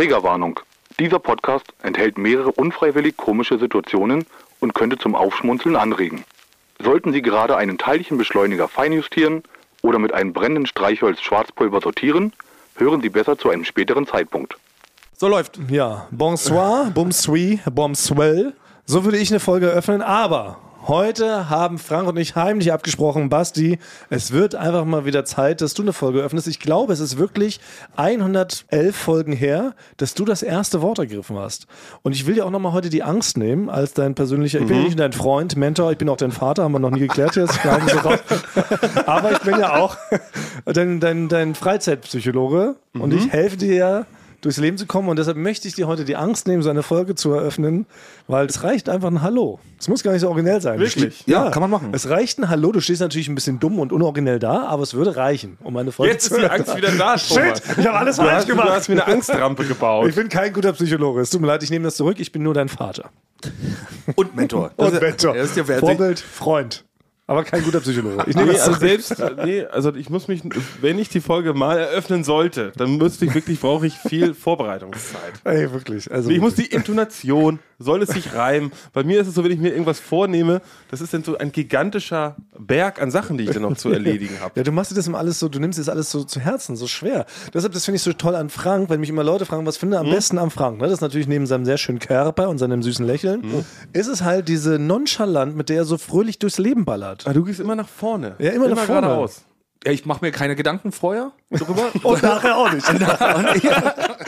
Triggerwarnung. Dieser Podcast enthält mehrere unfreiwillig komische Situationen und könnte zum Aufschmunzeln anregen. Sollten Sie gerade einen Teilchenbeschleuniger feinjustieren oder mit einem brennenden Streichholz Schwarzpulver sortieren, hören Sie besser zu einem späteren Zeitpunkt. So läuft. Ja, bonsoir, bonsoir, bonsoir. So würde ich eine Folge eröffnen, aber heute haben Frank und ich heimlich abgesprochen, Basti, es wird einfach mal wieder Zeit, dass du eine Folge öffnest. Ich glaube, es ist wirklich 111 Folgen her, dass du das erste Wort ergriffen hast. Und ich will dir auch nochmal heute die Angst nehmen, als dein persönlicher, ich bin nicht nur dein Freund, Mentor, ich bin auch dein Vater, haben wir noch nie geklärt jetzt. aber ich bin ja auch dein, dein, dein Freizeitpsychologe und ich helfe dir ja, durchs Leben zu kommen. Und deshalb möchte ich dir heute die Angst nehmen, so eine Folge zu eröffnen, weil es reicht einfach ein Hallo. Es muss gar nicht so originell sein. Wirklich? Ja, Ja, kann man machen. Es reicht ein Hallo. Du stehst natürlich ein bisschen dumm und unoriginell da, aber es würde reichen, um eine Folge Jetzt zu ist die Angst wieder da, Shit, ich habe alles falsch hast, du gemacht. hast mir eine Angstrampe gebaut. Ich bin kein guter Psychologe. Es tut mir leid, ich nehme das zurück. Ich bin nur dein Vater. Und Mentor. Und Mentor. Er ist ja Vorbild, Freund. Aber kein guter Psychologe. Ich nehme Nee, also selbst, nee, also ich muss mich, wenn ich die Folge mal eröffnen sollte, dann müsste ich wirklich, brauche ich viel Vorbereitungszeit. Ey, wirklich. Also Ich muss die Intonation, soll es sich reimen. Bei mir ist es so, wenn ich mir irgendwas vornehme, das ist dann so ein gigantischer Berg an Sachen, die ich dann noch zu erledigen habe. Ja, du machst dir das immer alles so, du nimmst das alles so zu Herzen, so schwer. Deshalb, das finde ich so toll an Frank, wenn mich immer Leute fragen, was finde am besten am Frank? Ne? Das ist natürlich neben seinem sehr schönen Körper und seinem süßen Lächeln, Mhm. ist es halt diese Nonchalant, mit der er so fröhlich durchs Leben ballert. Aber du gehst immer nach vorne. Ja, immer nach vorne. geradeaus. Ja, ich mache mir keine Gedanken vorher darüber. Und nachher auch nicht.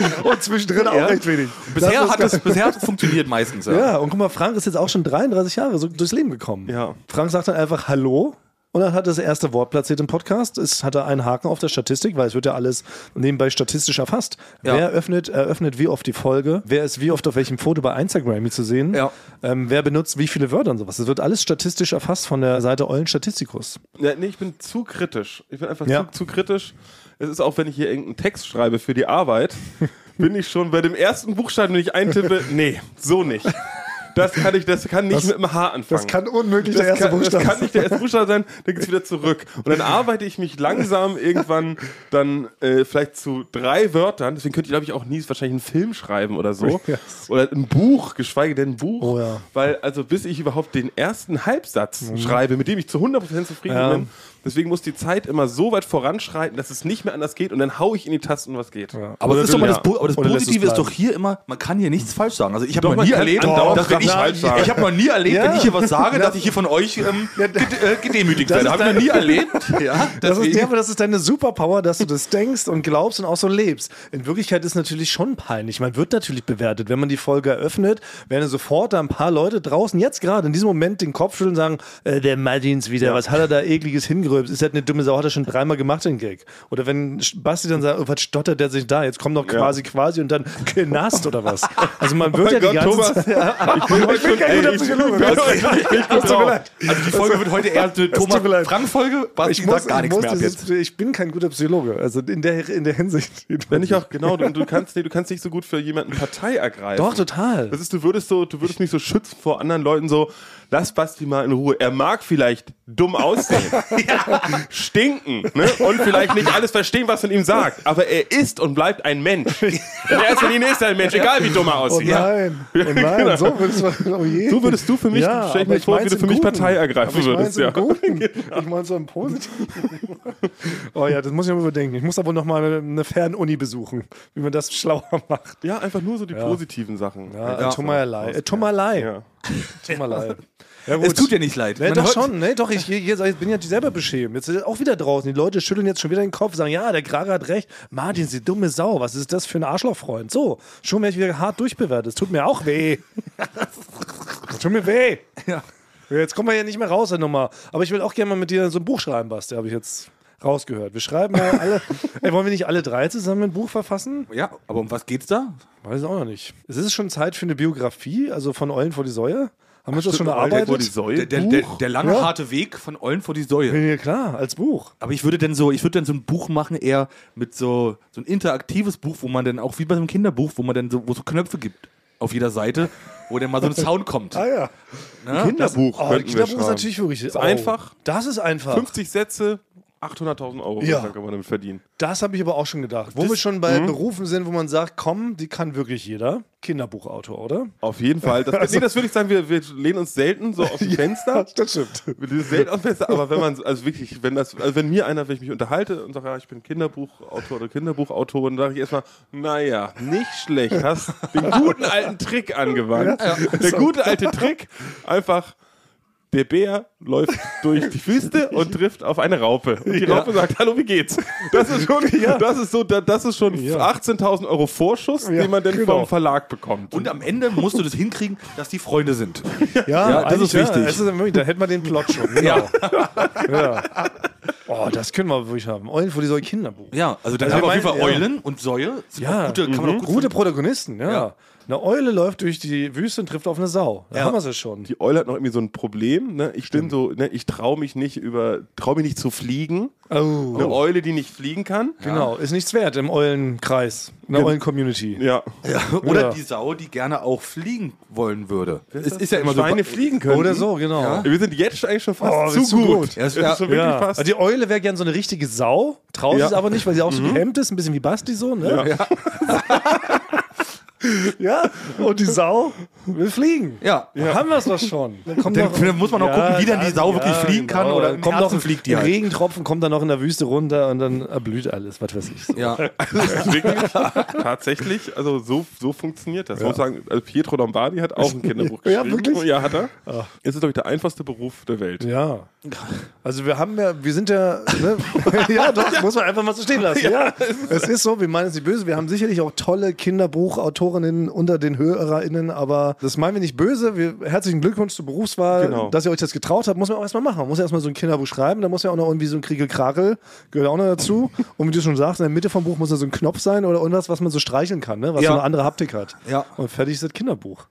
und zwischendrin auch recht wenig. bisher, hat es, bisher hat es funktioniert meistens. Ja. Ja, und guck mal, Frank ist jetzt auch schon 33 Jahre so durchs Leben gekommen. Ja. Frank sagt dann einfach Hallo. Und dann hat das erste Wort platziert im Podcast. Es hat er einen Haken auf der Statistik, weil es wird ja alles nebenbei statistisch erfasst. Ja. Wer öffnet, eröffnet wie oft die Folge? Wer ist wie oft auf welchem Foto bei Instagram zu sehen? Ja. Ähm, wer benutzt wie viele Wörter und sowas? Das wird alles statistisch erfasst von der Seite Eulen Statistikus. Ja, nee, ich bin zu kritisch. Ich bin einfach Ja. zu, zu kritisch. Es ist auch, wenn ich hier irgendeinen Text schreibe für die Arbeit, bin ich schon bei dem ersten Buchstaben, den ich eintippe, nee, so nicht. Das kann ich, das kann nicht Das- mit einem H anfangen. unmöglich das kann, Das kann nicht der erste Buchstabe sein, dann geht's wieder zurück. Und dann arbeite ich mich langsam irgendwann dann äh, vielleicht zu drei Wörtern. Deswegen könnte ich, glaube ich, auch nie wahrscheinlich einen Film schreiben oder so. Yes. Oder ein Buch, geschweige denn ein Buch. Oh ja. Weil, also bis ich überhaupt den ersten Halbsatz schreibe, mit dem ich zu 100% zufrieden Ja. bin, deswegen muss die Zeit immer so weit voranschreiten, dass es nicht mehr anders geht und dann hau ich in die Tasten, was geht. Aber, das, ist doch mal Ja. das, Po- aber das es Positive ist doch hier immer, man kann hier nichts falsch sagen. Also ich habe noch nie erlebt, dass wenn ich, ich habe noch nie erlebt, Ja. wenn ich hier was sage, dass ich hier von euch ähm, äh, gedemütigt werde. Habe ich noch nie erlebt. Ja, Das ist, ja, aber das ist deine Superpower, dass du das denkst und glaubst und auch so lebst. In Wirklichkeit ist natürlich schon peinlich. Man wird natürlich bewertet. Wenn man die Folge eröffnet, werden sofort da ein paar Leute draußen, jetzt gerade in diesem Moment, den Kopf schütteln und sagen, äh, der Martins wieder, was hat er da ekliges hingerülpst? Ist das eine dumme Sau? Hat er schon dreimal gemacht, den Gag. Oder wenn Basti dann sagt, oh, was stottert der sich da? Jetzt kommt noch quasi, quasi und dann Knast oder was. Also man wird ja die Gott, ganze Thomas, Zeit... ich bin heute schon, kein guter ich Psychologe. bin also die Folge wird heute eher eine. Thomas-Frank-Folge. Basti Ich, muss, gar ich, nichts mehr jetzt. ich bin kein guter Psychologe. Also in der, in der Hinsicht. Wenn ich auch, genau, du, du kannst, nee, du kannst nicht so gut für jemanden Partei ergreifen. Doch, total. Das ist, du würdest so, du würdest mich so schützen vor anderen Leuten so, lass Basti mal in Ruhe. Er mag vielleicht dumm aussehen, stinken, ne? Und vielleicht nicht alles verstehen, was man ihm sagt. Aber er ist und bleibt ein Mensch. Erster Linie ist er ein Mensch, egal wie dumm er Oh aussieht. nein, oh nein, so würdest du, oh je. So würdest du für mich, Ja, stell ich mir vor, wie du für mich Guten. Partei ergreifen ich würdest. Ja. Guten. Ich meine so im Positiven. Oh ja, das muss ich mal überdenken. Ich muss aber noch mal eine, Fernuni besuchen, wie man das schlauer macht. ja, einfach nur so die positiven Sachen. Ja, ja. Tomalei. Äh, Tomalei. Ja. Tomalei. Ja, Es tut dir nicht leid. Man doch schon, nee, doch, ich, ich, ich bin ja selber beschämt. Jetzt ist auch wieder draußen. Die Leute schütteln jetzt schon wieder den Kopf, sagen, ja, der Krager hat recht. Martin, Sie dumme Sau, was ist das für ein Arschlochfreund? So, schon werde ich wieder hart durchbewertet. Es tut mir auch weh. Es tut mir weh. Ja. Jetzt kommen wir ja nicht mehr raus, der Nummer. Aber ich will auch gerne mal mit dir so ein Buch schreiben, Basti, habe ich jetzt rausgehört. Wir schreiben mal alle. Ey, wollen wir nicht alle drei zusammen ein Buch verfassen? Ja, aber um was geht's da? Weiß ich auch noch nicht. Es ist schon Zeit für eine Biografie, also von Eulen vor die Säue. Haben wir uns das schon erarbeitet? vor die Säule. Der, der, der, der lange, Ja. harte Weg von Eulen vor die Säue. Ja, klar, als Buch. Aber ich würde denn so, ich würde dann so ein Buch machen, eher mit so, so ein interaktives Buch, wo man dann auch wie bei so einem Kinderbuch, wo man dann so, wo so Knöpfe gibt auf jeder Seite, wo dann mal so ein Sound kommt. Ah ja. Ne? Kinderbuch Oh, könnten wir Kinderbuch ist natürlich wirklich. Ist oh, einfach. Das ist einfach. 50 Sätze, 800.000 Euro Ja. kann man damit verdienen. Das habe ich aber auch schon gedacht. Wo wir schon bei Berufen sind, wo man sagt, komm, die kann wirklich jeder. Kinderbuchautor, oder? Auf jeden Fall. Das, nee, das würde ich sagen, wir, wir lehnen uns selten so aus dem Fenster. das stimmt. Wir lehnen uns selten aus dem Fenster, aber wenn man, also wirklich, wenn das, also wenn mir einer, wenn ich mich unterhalte und sage, ja, ich bin Kinderbuchautor oder Kinderbuchautorin, dann sage ich erstmal, naja, nicht schlecht, hast den guten alten Trick angewandt. Der gute alte Trick, einfach der Bär läuft durch die Wüste und trifft auf eine Raupe. Und die Raupe sagt, hallo, wie geht's? Das ist schon, das ist so, das ist schon 18.000 Euro Vorschuss, Ja, den man dann genau. vom Verlag bekommt. Und am Ende musst du das hinkriegen, dass die Freunde sind. Ja, Ja, das ist wichtig. Ja, das ist da hätten wir den Plot schon. Genau. Ja. Oh, das können wir wirklich haben. Eulen vor die Säue Kinderbuch. Ja, also dann Also haben wir auf jeden Fall ja. Eulen und Säue. Sind Ja, auch gute, kann man auch gut Gute Protagonisten, ja. Ja. Eine Eule läuft durch die Wüste und trifft auf eine Sau. Da Ja. haben wir sie schon. die Eule hat noch irgendwie so ein Problem. Ne? Ich bin so, ne, ich traue mich nicht über, traue mich nicht zu fliegen. Oh. Eine Eule, die nicht fliegen kann. Genau, ist nichts wert im Eulenkreis, in der Eulen-Community. Ja. Ja, oder Ja. die Sau, die gerne auch fliegen wollen würde. Es das? ist ja immer so. Schweine fliegen können. Oder so, genau. Wir sind jetzt eigentlich schon fast Oh, zu, ist zu gut. gut. Ja, es- ja, ist so wirklich Ja. fast. Also die Eule wäre gern so eine richtige Sau, traut Ja. es aber nicht, weil sie auch so gehemmt ist, ein bisschen wie Basti so, ne? Ja. und die Sau will fliegen. Ja. Da haben wir es doch schon. Dann, kommt Dann- dann muss man noch gucken, wie dann die Sau wirklich fliegen kann oder kommt Herzen noch fliegt die ein halt. Regentropfen kommt dann noch in der Wüste runter und dann erblüht alles, was weiß ich. So. Ja. wirklich, tatsächlich, also so, so funktioniert das. Ich muss sagen, also Pietro Lombardi hat auch ein Kinderbuch Ja, geschrieben. wirklich? Ja, hat er. Es ist, glaube ich, der einfachste Beruf der Welt. Ja. Also wir haben ja, wir sind ja, ne? ja doch, muss man einfach mal so stehen lassen. Ja, es ist so, wir meinen es nicht böse. Wir haben sicherlich auch tolle Kinderbuchautorinnen unter den HörerInnen, aber das meinen wir nicht böse. Wir, herzlichen Glückwunsch zur Berufswahl, Genau. dass ihr euch das getraut habt, muss man auch erstmal machen. Man muss ja erstmal so ein Kinderbuch schreiben, da muss ja auch noch irgendwie so ein Kriegelkrakel, gehört auch noch dazu. Und wie du schon sagst, in der Mitte vom Buch muss da so ein Knopf sein oder irgendwas, was man so streicheln kann, ne? was Ja. so eine andere Haptik hat. Ja. Und fertig ist das Kinderbuch.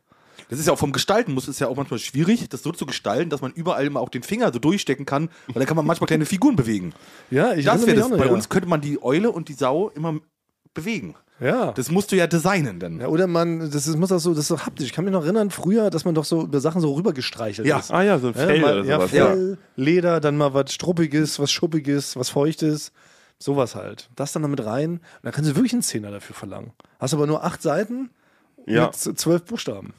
Das ist ja auch vom Gestalten, muss es ja auch manchmal schwierig, das so zu gestalten, dass man überall immer auch den Finger so durchstecken kann, weil dann kann man manchmal kleine Figuren bewegen. Ja, ich Das wäre das. noch, Bei ja. uns könnte man die Eule und die Sau immer bewegen. Ja. Das musst du ja designen dann. Ja, oder man, das ist, muss auch so, das ist so haptisch. Ich kann mich noch erinnern, früher, dass man doch so über Sachen so rübergestreichelt Ja. ist. Ah ja, so ein Ja, Fell mal, oder ja, sowas. Fell, Leder, dann mal was Struppiges, was Schuppiges, was Feuchtes. Sowas halt. Das dann damit rein. Und dann kannst du wirklich einen Zehner dafür verlangen. Hast aber nur acht Seiten Ja. mit zwölf Buchstaben.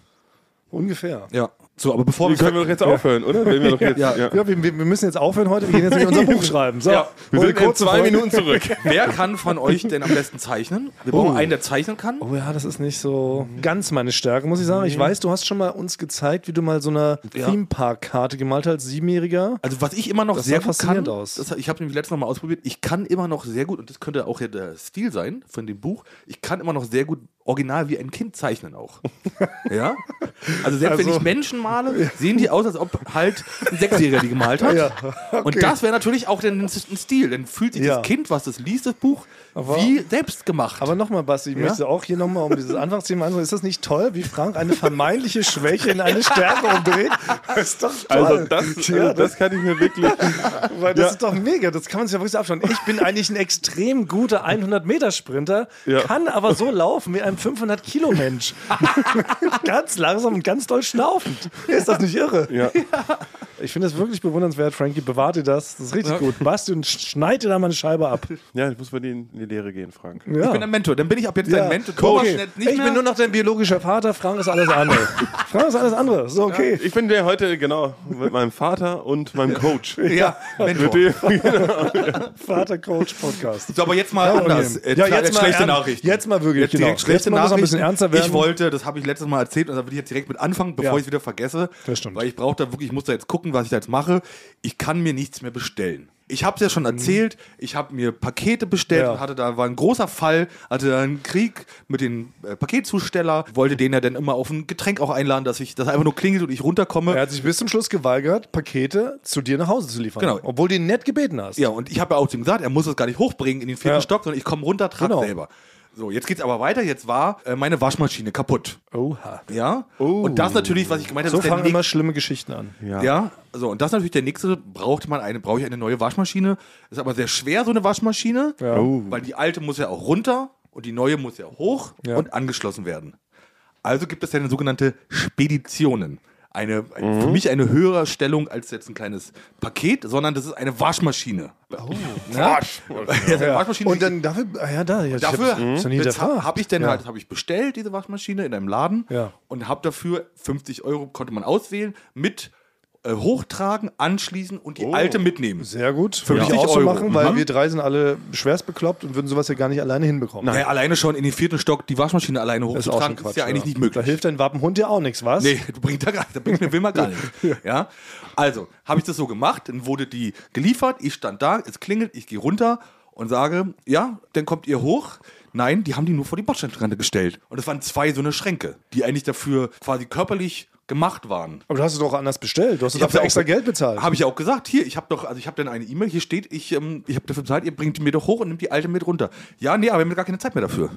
Ungefähr. Ja. So, aber bevor Wie können wir doch jetzt aufhören, oder? Wir doch jetzt, Ja. ja. Ja, wir, wir wir müssen jetzt aufhören heute. Wir gehen jetzt nämlich unser Buch schreiben. So, Ja, Wir sind in kurze zwei Folge- Minuten zurück. Wer kann von euch denn am besten zeichnen? Wir brauchen Oh. einen, der zeichnen kann. Oh ja, das ist nicht so ganz meine Stärke, muss ich sagen. Ich weiß, du hast schon mal uns gezeigt, wie du mal so eine Ja. Theme-Park-Karte gemalt hast als Siebenjähriger. Also was ich immer noch Das sehr gut faszinierend kann, aus. Das, ich habe nämlich letztes Mal mal ausprobiert, ich kann immer noch sehr gut, und das könnte auch ja der Stil sein von dem Buch, ich kann immer noch sehr gut original wie ein Kind zeichnen auch. ja? Also selbst wenn Also- ich Menschen male, sehen die aus, als ob halt ein Sechsjähriger die gemalt hat. Ja, Und das wäre natürlich auch ein ein Stil. Dann fühlt sich Ja. das Kind, was das liest, das Buch, Aber- wie selbst gemacht. Aber nochmal, Basti, ich möchte auch hier nochmal um dieses Anfangsthema ansprechen. Ist das nicht toll, wie Frank eine vermeintliche Schwäche in eine Stärke umdreht? Das ist doch toll. Also das, Ja, also das kann ich mir wirklich. Weil das Ja. ist doch mega, das kann man sich ja wirklich so abschauen. Ich bin eigentlich ein extrem guter 100-Meter-Sprinter, Ja. kann aber so laufen wie ein 500-Kilo-Mensch. ganz langsam und ganz doll schnaufend. Ist das nicht irre? Ja. Ich finde das wirklich bewundernswert, Frankie. Bewahrt dir das. Das ist richtig gut. Basti, und schneid dir da mal eine Scheibe ab. ja, ich muss bei denen in die Lehre gehen, Frank. Ja. Ich bin ein Mentor, dann bin ich ab jetzt Ja. dein Mentor. Coach. Nicht ich mehr. bin nur noch dein biologischer Vater, Frank ist alles andere. Frank ist alles andere. So, okay. Ich bin der heute, genau, mit meinem Vater und meinem Coach. ja, Mentor. Mit dem, Vater-Coach-Podcast. So, aber jetzt mal anders. Äh, Ja, klar, jetzt mal schlechte Nachricht. jetzt mal wirklich, Jetzt genau. Jetzt mal muss ein bisschen ernster werden. Ich wollte, das habe ich letztes Mal erzählt und da will ich jetzt direkt mit anfangen, bevor Ja. ich es wieder vergesse. Das stimmt. Weil ich brauche da wirklich, ich muss da jetzt gucken, was ich da jetzt mache. Ich kann mir nichts mehr bestellen. Ich habe es ja schon erzählt, ich habe mir Pakete bestellt Mhm. Ja. und hatte da war ein großer Fall, hatte da einen Krieg mit den äh, Paketzusteller, wollte den ja dann immer auf ein Getränk auch einladen, dass ich das einfach nur klingelt und ich runterkomme. Er hat sich bis zum Schluss geweigert, Pakete zu dir nach Hause zu liefern. Genau. Obwohl du ihn nett gebeten hast. Ja, und ich habe ja auch zu ihm gesagt, er muss es gar nicht hochbringen in den vierten Ja. Stock, sondern ich komme runter, trage Genau. selber. So, jetzt geht's aber weiter. Jetzt war äh, meine Waschmaschine kaputt. Oha. Ja. Und das natürlich, was ich gemeint habe, So ist fangen immer schlimme Geschichten an. ja. Ja, so und das ist natürlich der nächste, braucht man eine, brauche ich eine neue Waschmaschine. Ist aber sehr schwer, so eine Waschmaschine, Ja. Oh. weil die alte muss ja auch runter und die neue muss ja hoch Ja. und angeschlossen werden. Also gibt es ja eine sogenannte Speditionen. Eine, ein, für mich eine höhere Stellung als jetzt ein kleines Paket, sondern das ist eine Waschmaschine. Oh, ja? eine Ja. Waschmaschine. Und dann dafür, ah ja, da, ja, Dafür habe ich dann Ja. halt, habe ich bestellt, diese Waschmaschine in einem Laden Ja. und habe dafür 50 Euro konnte man auswählen mit hochtragen, anschließen und die alte mitnehmen. Sehr gut. Für mich 50 auch so Euro. machen, weil Mhm. wir drei sind alle schwerst bekloppt und würden sowas ja gar nicht alleine hinbekommen. Ja, alleine schon in den vierten Stock die Waschmaschine alleine ist hochzutragen, ist, Quatsch. ja eigentlich nicht Da möglich. hilft dein Wappenhund ja auch nichts, was? Nee, du bringt da gar da bringt mir will man gar nicht. Ja. Also, habe ich das so gemacht, dann wurde die geliefert, ich stand da, es klingelt, ich gehe runter und sage, ja, dann kommt ihr hoch. Nein, die haben die nur vor die Bordsteinkante gestellt. Und es waren zwei so eine Schränke, die eigentlich dafür quasi körperlich gemacht waren. Aber du hast es doch anders bestellt. Du hast dafür ja auch- extra Geld bezahlt. Habe ich ja auch gesagt. Hier, ich habe doch, also ich habe dann eine E-Mail, hier steht, ich, ähm, ich habe dafür bezahlt, ihr bringt die mir doch hoch und nimmt die alte mit runter. Ja, nee, aber wir haben gar keine Zeit mehr dafür.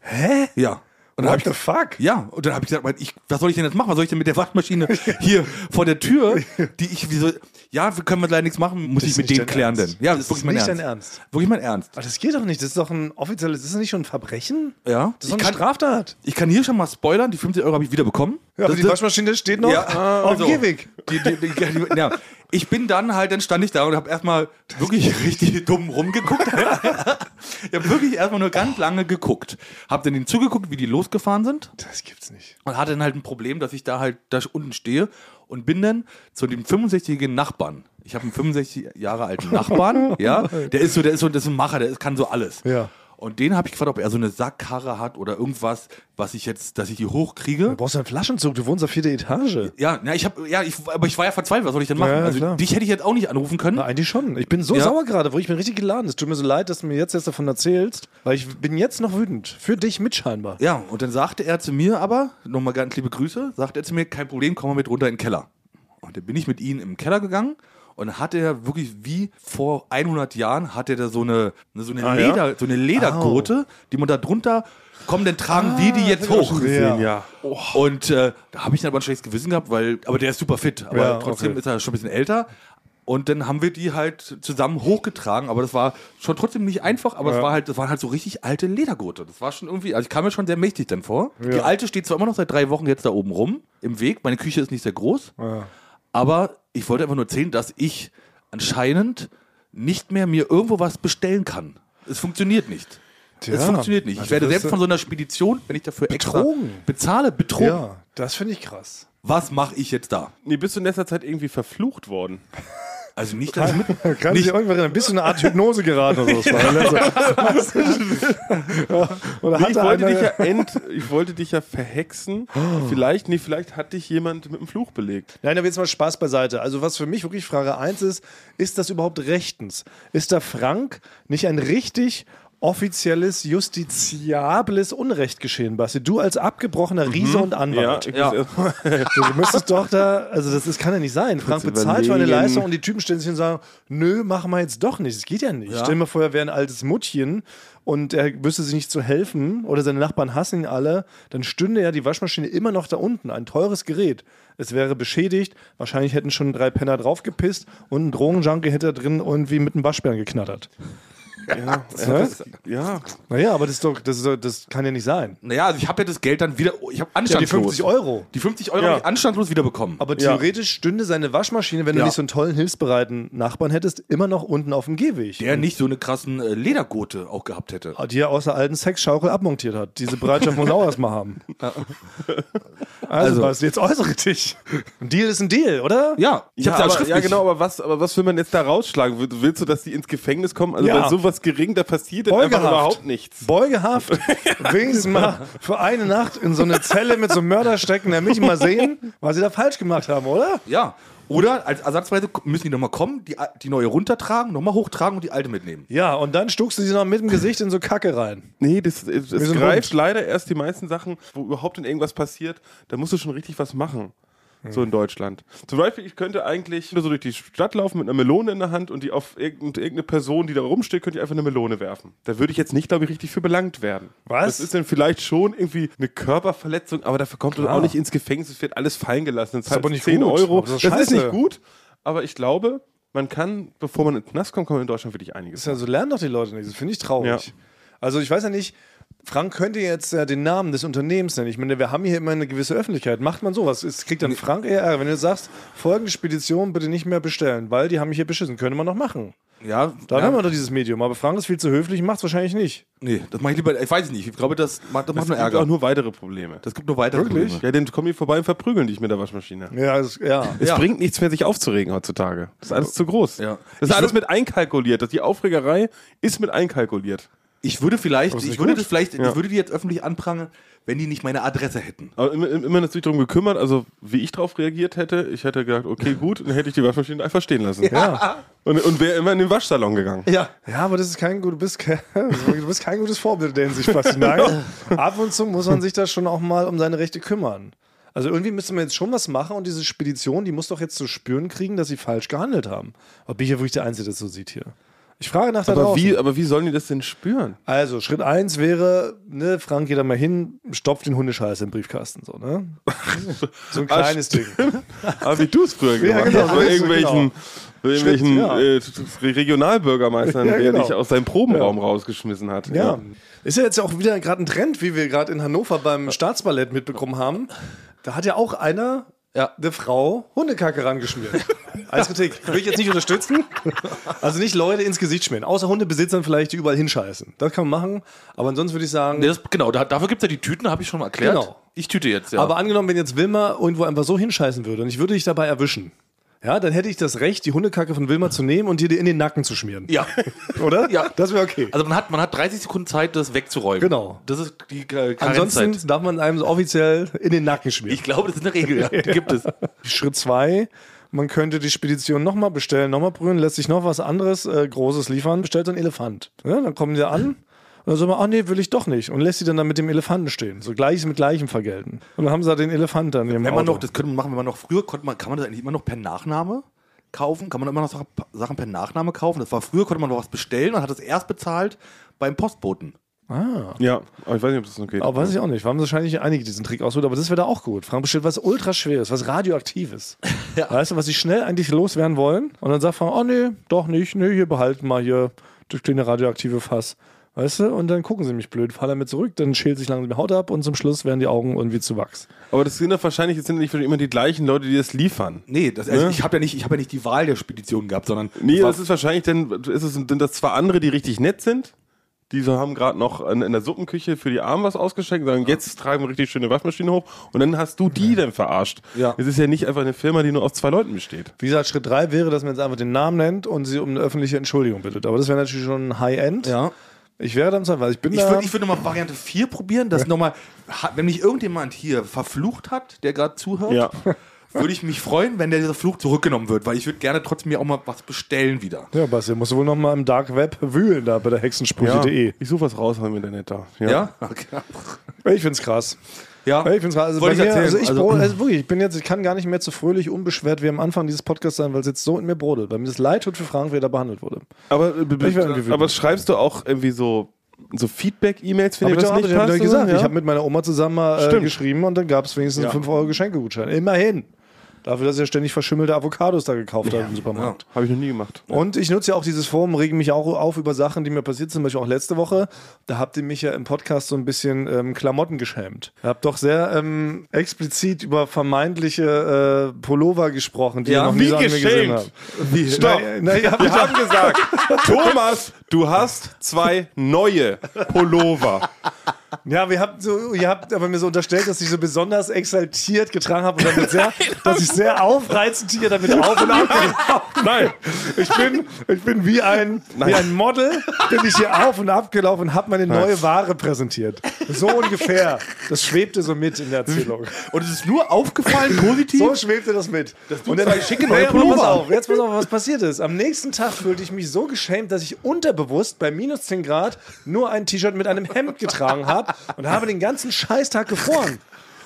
Hä? Ja. Und dann What hab the ich, fuck? ja, und dann habe ich gesagt, ich, was soll ich denn jetzt machen? Was soll ich denn mit der Waschmaschine hier vor der Tür, die ich, wie so, ja, wir können wir leider nichts machen, muss Das ich mit denen dein klären Ernst. denn. Ja, Das das ist wirklich mein nicht Ernst. dein Ernst. Wirklich mein Ernst. Aber das geht doch nicht. Das ist doch ein offizielles, das ist nicht schon ein Verbrechen? Ja. Das ist doch eine kann- Straftat. Ich kann hier schon mal spoilern, die 50 Euro habe ich wieder bekommen. Ja, aber Das- die Waschmaschine steht noch Ja, auf also, dem Gehweg. Die, die, die, die, ja. Ich bin dann halt, dann stand ich da und habe erstmal wirklich richtig dumm rumgeguckt. ich habe wirklich erstmal nur ganz lange geguckt. Habe dann ihnen zugeguckt, wie die losgefahren sind Das gibt's nicht. und hatte dann halt ein Problem, dass ich da halt da unten stehe und bin dann zu dem 65-jährigen Nachbarn. Ich habe einen 65 Jahre alten Nachbarn, ja, der ist so, der ist so, das ist ein Macher, der ist, kann so alles. Ja. Und den habe ich gefragt, ob er so eine Sackkarre hat oder irgendwas, was ich jetzt, dass ich die hochkriege. Du brauchst einen Flaschenzug, du wohnst auf vierter Etage. Ja, na, ich habe, ja, ich, aber ich war ja verzweifelt. Was soll ich denn machen? Ja, ja, also klar. dich hätte ich jetzt auch nicht anrufen können. Na, eigentlich schon. Ich bin so Ja. sauer gerade, wo ich bin richtig geladen. Es tut mir so leid, dass du mir jetzt erst davon erzählst, weil ich bin jetzt noch wütend. Für dich mit scheinbar. Ja, und dann sagte er zu mir aber, nochmal ganz liebe Grüße, sagte er zu mir, kein Problem, komm mal mit runter in den Keller. Und dann bin ich mit ihm im Keller gegangen und hatte er wirklich wie vor 100 Jahren, hatte er da so eine, so eine, Ah, ja? Leder, so eine Ledergurte, die man da drunter, komm, dann tragen wir die jetzt hoch. Ja. Ja. Und äh, da habe ich dann aber ein schlechtes Gewissen gehabt, weil, aber der ist super fit, aber Ja, trotzdem okay. ist er schon ein bisschen älter. Und dann haben wir die halt zusammen hochgetragen, aber das war schon trotzdem nicht einfach, aber es war halt, das waren halt so richtig alte Ledergurte. Das war schon irgendwie, also ich kam mir schon sehr mächtig dann vor. Die alte steht zwar immer noch seit drei Wochen jetzt da oben rum im Weg, meine Küche ist nicht sehr groß, aber ich wollte einfach nur erzählen, dass ich anscheinend nicht mehr mir irgendwo was bestellen kann. Es funktioniert nicht. Tja. es funktioniert nicht. Ich Also werde wirst selbst von so einer Spedition, wenn ich dafür extra Betrogen. bezahle, betrogen. Ja, das finde ich krass. Was mache ich jetzt da? Nee, bist du in letzter Zeit irgendwie verflucht worden? Also nicht, dass ich mit, Kann nicht, irgendwann ein bisschen eine Art Hypnose geraten oder so. Oder Nee, ich, wollte dich ja ent, ich wollte dich ja verhexen. Vielleicht, nee, vielleicht hat dich jemand mit einem Fluch belegt. Nein, aber jetzt mal Spaß beiseite. Also was für mich wirklich Frage 1 ist, ist das überhaupt rechtens? Ist da Frank nicht ein richtig offizielles, justiziables Unrecht geschehen, Basti? Du als abgebrochener Riese und Ja, Anwalt. Ja. erst- Du müsstest doch da, also das ist, kann ja nicht sein. Frank bezahlt für eine. Leistung und die Typen stellen sich und sagen, nö, machen wir jetzt doch nicht. Das geht ja nicht. Ja. Stell dir mal vor, er wäre ein altes Muttchen und er wüsste sich nicht zu helfen oder seine Nachbarn hassen ihn alle, dann stünde ja die Waschmaschine immer noch da unten. Ein teures Gerät. Es wäre beschädigt. Wahrscheinlich hätten schon drei Penner draufgepisst und ein Drogenjunkie hätte da drin irgendwie mit einem Waschbären geknattert. Ja, das, ja. Naja, aber das, ist doch, das, ist doch, das kann ja nicht sein. naja, also ich habe ja das Geld dann wieder, ich habe Ja, die anstandslos. 50 Euro. Die 50 Euro Ja. habe ich anstandslos wieder bekommen. Aber theoretisch stünde seine Waschmaschine, wenn du nicht so einen tollen, hilfsbereiten Nachbarn hättest, immer noch unten auf dem Gehweg. der nicht so eine krassen äh, Ledergurte auch gehabt hätte. die er aus der alten Sexschaukel abmontiert hat. Diese Bereitschaft muss auch erstmal haben. Also, Also- jetzt äußere dich. Ein Deal ist ein Deal, oder? Ja, ich Ja, habe ja aber, ja, genau, aber was, aber was will man jetzt da rausschlagen? Will- Willst du, dass die ins Gefängnis kommen? Also Ja. bei sowas gering, da passiert dann einfach überhaupt nichts. Beugehaft. Wenigstens mal für eine Nacht in so eine Zelle mit so einem Mörder stecken, der mich mal sehen, was sie da falsch gemacht haben, oder? Ja. Oder als Ersatzweise müssen die nochmal kommen, die, die neue runtertragen, nochmal hochtragen und die alte mitnehmen. Ja, und dann stuckst du sie noch mit dem Gesicht in so Kacke rein. Nee, das, das, ein greift Hund. leider erst die meisten Sachen, wo überhaupt in irgendwas passiert, da musst du schon richtig was machen. So in Deutschland. Zum Beispiel, ich könnte eigentlich nur so durch die Stadt laufen mit einer Melone in der Hand und die auf irgendeine, Person, die da rumsteht, könnte ich einfach eine Melone werfen. Da würde ich jetzt nicht, glaube ich, richtig für belangt werden. Was? Das ist dann vielleicht schon irgendwie eine Körperverletzung, aber dafür kommt man auch nicht ins Gefängnis, es wird alles fallen gelassen. Das Ist aber nicht 10 gut. Euro. Aber das Das, ist ist scheiße. nicht gut, aber ich glaube, man kann, bevor man in den Knast kommt, kann man in Deutschland wirklich einiges Das ist ja so lernen doch die Leute nicht. Das finde ich traurig. Ja. Also ich weiß ja nicht, Frank könnte jetzt ja den Namen des Unternehmens nennen. Ich meine, wir haben hier immer eine gewisse Öffentlichkeit. Macht man sowas? Es kriegt dann Frank eher Ärger. Wenn du sagst, folgende Spedition bitte nicht mehr bestellen, weil die haben mich hier beschissen. Könnte man noch machen. Ja, Da ja. haben wir doch dieses Medium. Aber Frank ist viel zu höflich, macht es wahrscheinlich nicht. Nee, das mache ich lieber. Ich weiß nicht. Ich glaube, das macht, das macht Es nur gibt Ärger. auch nur weitere Probleme. das gibt nur weitere Wirklich? Probleme. Ja, dann kommen die vorbei und verprügeln dich mit der Waschmaschine. Ja, es, ja. Es Ja. bringt nichts mehr, sich aufzuregen heutzutage. Das ist alles zu groß. Ja. Das ist alles mit einkalkuliert. Das- Die Aufregerei ist mit einkalkuliert. Ich würde vielleicht, ich würde das vielleicht, Ja. ich würde die jetzt öffentlich anprangern, wenn die nicht meine Adresse hätten. Aber immer, immer natürlich darum gekümmert, also wie ich darauf reagiert hätte, ich hätte gedacht, okay, gut, dann hätte ich die Waschmaschine einfach stehen lassen. Ja. Und, und wäre immer in den Waschsalon gegangen. Ja. ja, aber das ist kein, gut- du bist kein, du bist kein gutes Vorbild in der Hinsicht, Basti. Nein, ab und zu muss man sich da schon auch mal um seine Rechte kümmern. Also irgendwie müsste man jetzt schon was machen und diese Spedition, die muss doch jetzt zu spüren kriegen, dass sie falsch gehandelt haben. Aber bin ich ja wirklich der Einzige, der das so sieht hier. Ich frage nach da Aber draußen. wie, aber wie sollen die das denn spüren? Also, Schritt eins wäre, ne, Frank geht da mal hin, stopft den Hundescheiß im Briefkasten, so, ne? So ein Ah, kleines Ding. Aber wie du es früher Ja, gemacht genau, hast, so bei ist es, irgendwelchen, bei irgendwelchen ja. äh, Regionalbürgermeistern, Ja, der genau. dich aus seinem Probenraum rausgeschmissen hat. Ja. Ist ja jetzt auch wieder gerade ein Trend, wie wir gerade in Hannover beim Staatsballett mitbekommen haben. Da hat ja auch einer, Ja. eine Frau, Hundekacke rangeschmiert. Als Kritik. Will ich jetzt nicht unterstützen. Also nicht Leute ins Gesicht schmieren. Außer Hundebesitzern vielleicht, die überall hinscheißen. Das kann man machen. Aber ansonsten würde ich sagen. Nee, das, genau, da, dafür gibt es ja die Tüten, habe ich schon mal erklärt. Genau. Ich tüte jetzt, ja. Aber angenommen, wenn jetzt Wilma irgendwo einfach so hinscheißen würde und ich würde dich dabei erwischen. Ja, dann hätte ich das Recht, die Hundekacke von Wilma zu nehmen und dir die in den Nacken zu schmieren. ja. Oder? Ja. Das wäre okay. Also man hat, man hat 30 Sekunden Zeit, das wegzuräumen. Genau. Das ist die äh, Ansonsten Karenzzeit. darf man einem so offiziell in den Nacken schmieren. Ich glaube, das ist eine Regel, ja. Die gibt es. Schritt zwei, man könnte die Spedition nochmal bestellen, nochmal prüfen, lässt sich noch was anderes äh, Großes liefern, bestellt so einen Elefant. Ja, dann kommen die an und dann sagt man, ach nee, will ich doch nicht. Und lässt sie dann da mit dem Elefanten stehen. So Gleiches mit Gleichem vergelten. Und dann haben sie da den Elefant dann im Wenn man Auto. noch, das könnte man machen, wenn man noch früher konnte man, kann man das eigentlich immer noch per Nachname kaufen? Kann man immer noch Sachen- per Nachname kaufen? Das war früher, konnte man noch was bestellen und hat es erst bezahlt beim Postboten. Ja, aber ich weiß nicht, ob das noch geht. Aber weiß ich auch nicht. Wir haben wahrscheinlich einige diesen Trick ausprobiert, aber das wäre da auch gut. Frank bestellt was ultra schweres, was radioaktives. Ja. Weißt du, was sie schnell eigentlich loswerden wollen? Und dann sagt Frank, oh nee, doch nicht, nee, hier behalten mal hier das kleine radioaktive Fass. Weißt du? Und dann gucken sie mich blöd, fahren damit zurück, dann schält sich langsam die Haut ab und zum Schluss werden die Augen irgendwie zu Wachs. Aber das sind doch wahrscheinlich, es sind nicht immer die gleichen Leute, die das liefern. Nee, das, also Ne? ich habe ja, nicht- ich hab ja nicht die Wahl der Spedition gehabt, sondern Nee, das ist wahrscheinlich, dann ist es, sind das zwar andere, die richtig nett sind, die so haben gerade noch in, in der Suppenküche für die Armen was ausgeschenkt, sagen, jetzt tragen wir richtig schöne Waschmaschine hoch und dann hast du die dann verarscht. Ja. Es ist ja nicht einfach eine Firma, die nur aus zwei Leuten besteht. Wie gesagt, Schritt drei wäre, dass man jetzt einfach den Namen nennt und sie um eine öffentliche Entschuldigung bittet. Aber das wäre natürlich schon ein High-End. ja. Ich wäre dann zwar, weil ich bin Ich da. würde ich würd nochmal Variante 4 probieren, dass nochmal, wenn mich irgendjemand hier verflucht hat, der gerade zuhört, Ja. würde ich mich freuen, wenn der dieser Fluch zurückgenommen wird, weil ich würde gerne trotzdem mir auch mal was bestellen wieder. ja, Basti, musst du wohl noch mal im Dark Web wühlen da bei der hexensprüche.de. Ich suche was raus im Internet da. Ja? Okay. Ich find's krass. Ja. Ich find's. Also, Wollte ich mir, erzählen. also ich, Also- also wirklich, ich bin jetzt, ich kann gar nicht mehr so fröhlich, unbeschwert wie am Anfang dieses Podcasts sein, weil es jetzt so in mir brodelt. Weil mir das leid tut für Frank, wie er da behandelt wurde. Aber, äh, aber schreibst du auch irgendwie so, so Feedback-E-Mails, dir ich was doch, nicht hab ich gesagt. oder? Ja? Ich habe mit meiner Oma zusammen mal äh, geschrieben und dann gab es wenigstens Ja. einen 5 Euro Geschenkegutschein. Immerhin. Dafür, dass er ständig verschimmelte Avocados da gekauft hat im Supermarkt. Habe ich noch nie gemacht. Und ich nutze ja auch dieses Forum, rege mich auch auf über Sachen, die mir passiert sind, zum Beispiel auch letzte Woche. Da habt ihr mich ja im Podcast so ein bisschen ähm, Klamotten geschämt. Ihr habt doch sehr ähm, explizit über vermeintliche äh, Pullover gesprochen, die Ja, ihr noch nie so gesehen geschämt? habt. Wie, Stopp! Na, na, habt Wir haben gesagt, Thomas, du hast zwei neue Pullover. Ja, wir habt so, ihr habt aber mir so unterstellt, dass ich so besonders exaltiert getragen habe und damit sehr, dass ich sehr aufreizend hier damit auf und ab Nein, Ich bin, ich bin wie ein, wie ein Model, bin ich hier auf und ab gelaufen und habe meine neue Ware präsentiert. So ungefähr. Das schwebte so mit in der Erzählung. Und es ist nur aufgefallen, positiv. So schwebte das mit. und dann schicke neue Pullover pass auf, jetzt pass auf, was passiert ist. Am nächsten Tag fühlte ich mich so geschämt, dass ich unterbewusst bei minus 10 Grad nur ein T-Shirt mit einem Hemd getragen habe und habe den ganzen Scheißtag gefroren.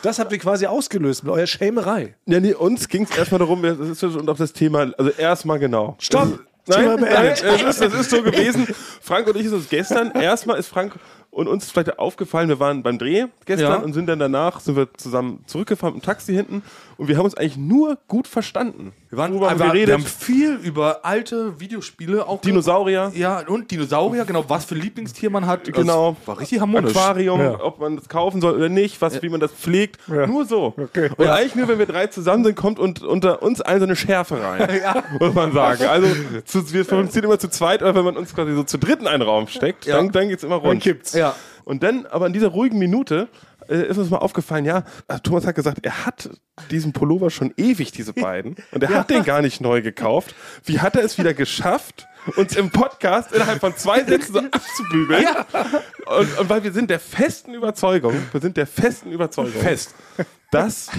Das habt ihr quasi ausgelöst mit eurer Schämerei. ja, nee, uns ging es erstmal darum, das ist und auf das Thema, also erstmal genau. Stopp! Nein, Thema nein, beendet. es ist, das ist so gewesen. Frank und ich ist uns gestern, erstmal ist Frank Und uns vielleicht aufgefallen, wir waren beim Dreh gestern Ja. und sind dann danach, sind wir zusammen zurückgefahren mit dem Taxi hinten und wir haben uns eigentlich nur gut verstanden. Wir, waren, Worüber haben wir, haben viel über alte Videospiele, auch Dinosaurier, Ja, und Dinosaurier, genau, was für Lieblingstier man hat. Das Genau. War richtig harmonisch. Aquarium, Ja. ob man das kaufen soll oder nicht, was, wie man das pflegt. Ja. Nur so. Okay. Und eigentlich nur, wenn wir drei zusammen sind, kommt und, unter uns allen so eine Schärfe rein. Muss man sagen. Also zu, wir funktionieren immer zu zweit, aber wenn man uns quasi so zu dritten einen Raum steckt, Ja. dann, dann geht's immer rund. Dann kippt's. Ja. Und dann, aber in dieser ruhigen Minute, äh, ist uns mal aufgefallen, ja, äh, Thomas hat gesagt, er hat diesen Pullover schon ewig, diese beiden. Und er hat den gar nicht neu gekauft. Wie hat er es wieder geschafft, uns im Podcast innerhalb von zwei Sätzen so abzubügeln? Und, und weil wir sind der festen Überzeugung, wir sind der festen Überzeugung, Fest. dass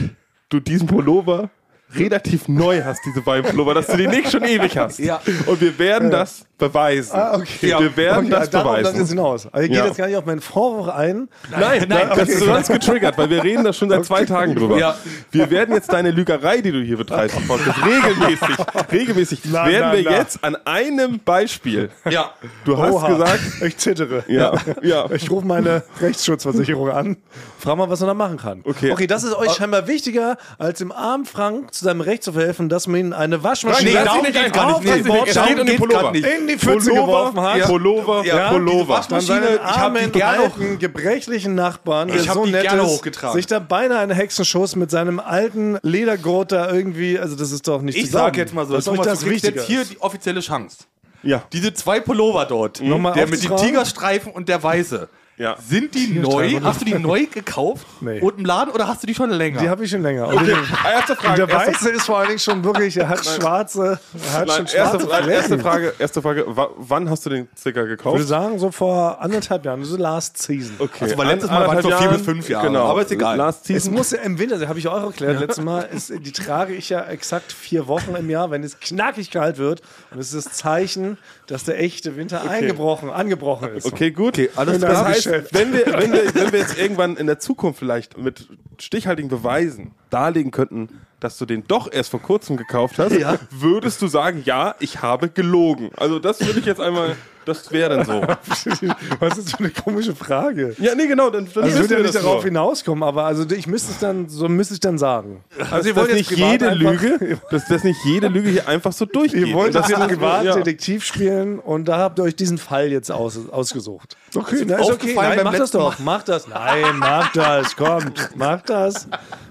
du diesen Pullover relativ neu hast, diese beiden Pullover, dass du den nicht schon ewig hast. Ja. Und wir werden das beweisen. Ah, okay. Wir werden okay, das darauf beweisen. das jetzt hinaus. Aber ihr geht Ja. jetzt gar nicht auf meinen Vorwurf ein. Nein, nein, das ist sonst getriggert, weil wir reden da schon seit zwei Tagen drüber. Ja. Wir werden jetzt deine Lügerei, die du hier betreibst, regelmäßig, regelmäßig, Na, werden na, wir na. jetzt an einem Beispiel. Ja. Du hast Oha, gesagt, ich zittere. ja, ja. Ich rufe meine Rechtsschutzversicherung an. Frag mal, was man da machen kann. Okay. okay, das ist euch scheinbar wichtiger, als dem armen Frank zu seinem Recht zu verhelfen, dass man ihm eine Waschmaschine Nee, das auf geht gar nicht. Nee, es geht um den Pullover. in die Pfütze geworfen hat. Ja. Pullover, Ja, Pullover. diese Dann seinen Maschine, ich hab armen, die gerne alten, gebrechlichen Nachbarn, der so die nett gerne ist, hochgetragen. sich da beinahe einen Hexenschuss mit seinem alten Ledergurt da irgendwie, also das ist doch nicht Ich sag jetzt mal so, dass euch Thomas, das du kriegst jetzt hier ist. die offizielle Chance. Ja. Diese zwei Pullover dort, Nochmal der mit dem aufzutragen? Tigerstreifen und der Weiße. Ja. Sind die neu? Hast du die neu gekauft? Nee. Und im Laden oder hast du die schon länger? Die habe ich schon länger. Den- Erste Und Frage. der erste, Weiße ist vor allen Dingen schon wirklich, er hat schwarze, er hat nein, schon erste, schwarze Frage, erste. Frage, erste Frage. Wa- Wann hast du den Sticker Ich würde gekauft? sagen, so vor anderthalb Jahren, so last season. Okay. Also, weil letztes Mal waren es vor vier bis fünf Jahren. Genau. Aber ist egal. Last Es Season. muss ja im Winter, das habe ich auch erklärt letztes Mal, ist, die trage ich ja exakt vier Wochen im Jahr, wenn es knackig kalt wird. Und es ist das Zeichen, dass der echte Winter eingebrochen, angebrochen ist. Okay, gut. alles klar. das heißt, wenn wir, wenn, wir, wenn wir jetzt irgendwann in der Zukunft vielleicht mit stichhaltigen Beweisen darlegen könnten, dass du den doch erst vor kurzem gekauft hast, würdest du sagen, ja, ich habe gelogen. Also das würde ich jetzt einmal, das wäre dann so. Was ist das für eine komische Frage? Ja, nee, genau, dann, dann Also ich würde ja wir nicht das darauf nur. hinauskommen, aber also ich müsste es dann, so müsste ich dann sagen. Also ihr wollt nicht jetzt privat jede einfach- Lüge, dass, dass nicht jede Lüge hier einfach so durchgeht. Ihr wollt das jetzt hier privat ja. Detektiv spielen und da habt ihr euch diesen Fall jetzt aus, ausgesucht. Okay, na, ist okay. Nein, macht das doch. Macht das. Nein, macht das. Kommt, macht das.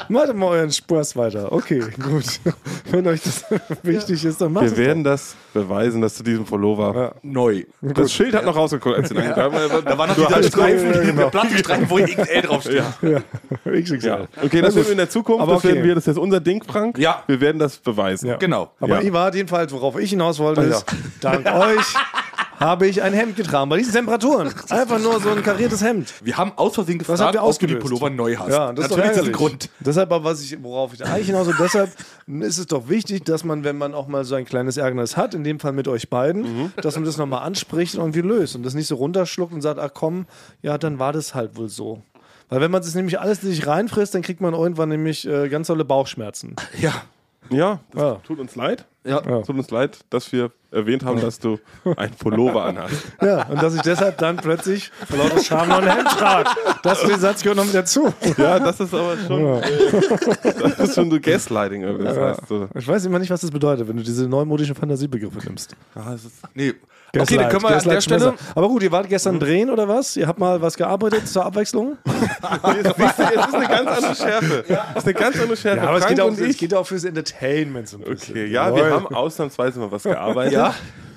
Macht mal euren Spaß weiter. Okay, gut. Wenn euch das wichtig ist, dann macht Wir es werden das beweisen, dass du diesen Pullover. Neu. Das Schild hat noch rausgeguckt, als du den da Da war noch hast- Streifen, ja, genau. der Plastikstreifen, wo XL draufsteht. doch. XXL. Ja. Okay, das werden wir in der Zukunft, Aber das werden okay. wir, das ist unser Ding, Frank. Ja. Wir werden das beweisen. Ja. Genau. Aber Ja. ich war jedenfalls, worauf ich hinaus wollte, ist, dank euch habe ich ein Hemd getragen. Bei diesen Temperaturen. Einfach nur so ein kariertes Hemd. Wir haben aus Versehen gefragt, ob du die ausgelöst? Pullover neu hast. Ja, das ist doch Natürlich ist das ein. Grund. Deshalb, aber was ich, worauf ich eigentlich hinaus deshalb ist es doch wichtig, dass man, wenn man auch mal so ein kleines Ärgernis hat, in dem Fall mit euch beiden, Mhm. dass man das nochmal anspricht und irgendwie löst und das nicht so runterschluckt und sagt, ach komm, ja, dann war das halt wohl so. Weil wenn man das nämlich alles in sich reinfrisst, dann kriegt man irgendwann nämlich äh, ganz tolle Bauchschmerzen. Ja. Ja, das Ja. tut uns leid. Ja. Ja. Tut uns leid, dass wir erwähnt haben, dass du ein Pullover anhast. Ja, und dass ich deshalb dann plötzlich vor lauter Scham noch ein Hemd trage. Das den Satz gehört noch mit dazu. Ja, das ist aber schon, äh, das ist schon so Gaslighting. irgendwie. Das heißt, so, Ich weiß immer nicht, was das bedeutet, wenn du diese neumodischen Fantasiebegriffe nimmst. ah, es ist, Nee. Okay, dann können wir an der Stelle. Aber gut, ihr wart gestern drehen oder was? Ihr habt mal was gearbeitet zur Abwechslung? es ist eine ganz andere Schärfe. Es ist eine ganz andere Schärfe. Ja, aber es geht, auch, es geht auch fürs Entertainment so ein bisschen. Okay, ja, wir Jawohl. haben ausnahmsweise mal was gearbeitet. Ja.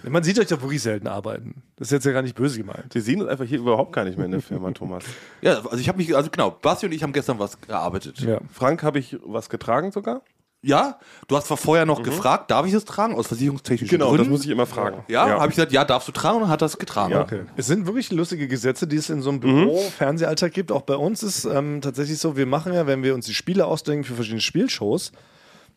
Man sieht euch doch wirklich selten arbeiten. Das ist jetzt ja gar nicht böse gemeint. Wir sehen uns einfach hier überhaupt gar nicht mehr in der Firma, Thomas. Ja, also ich habe mich, also genau, Basti und ich haben gestern was gearbeitet. Ja. Frank habe ich was getragen sogar. Ja, du hast zwar vorher noch gefragt, darf ich es tragen, aus versicherungstechnischen Genau, Gründen. das muss ich immer fragen. ja, habe ich gesagt, ja, darfst du tragen und hat das getragen. Ja. Okay. Es sind wirklich lustige Gesetze, die es in so einem Büro, Fernsehalltag gibt. Auch bei uns ist ähm, tatsächlich so, wir machen ja, wenn wir uns die Spiele ausdenken für verschiedene Spielshows,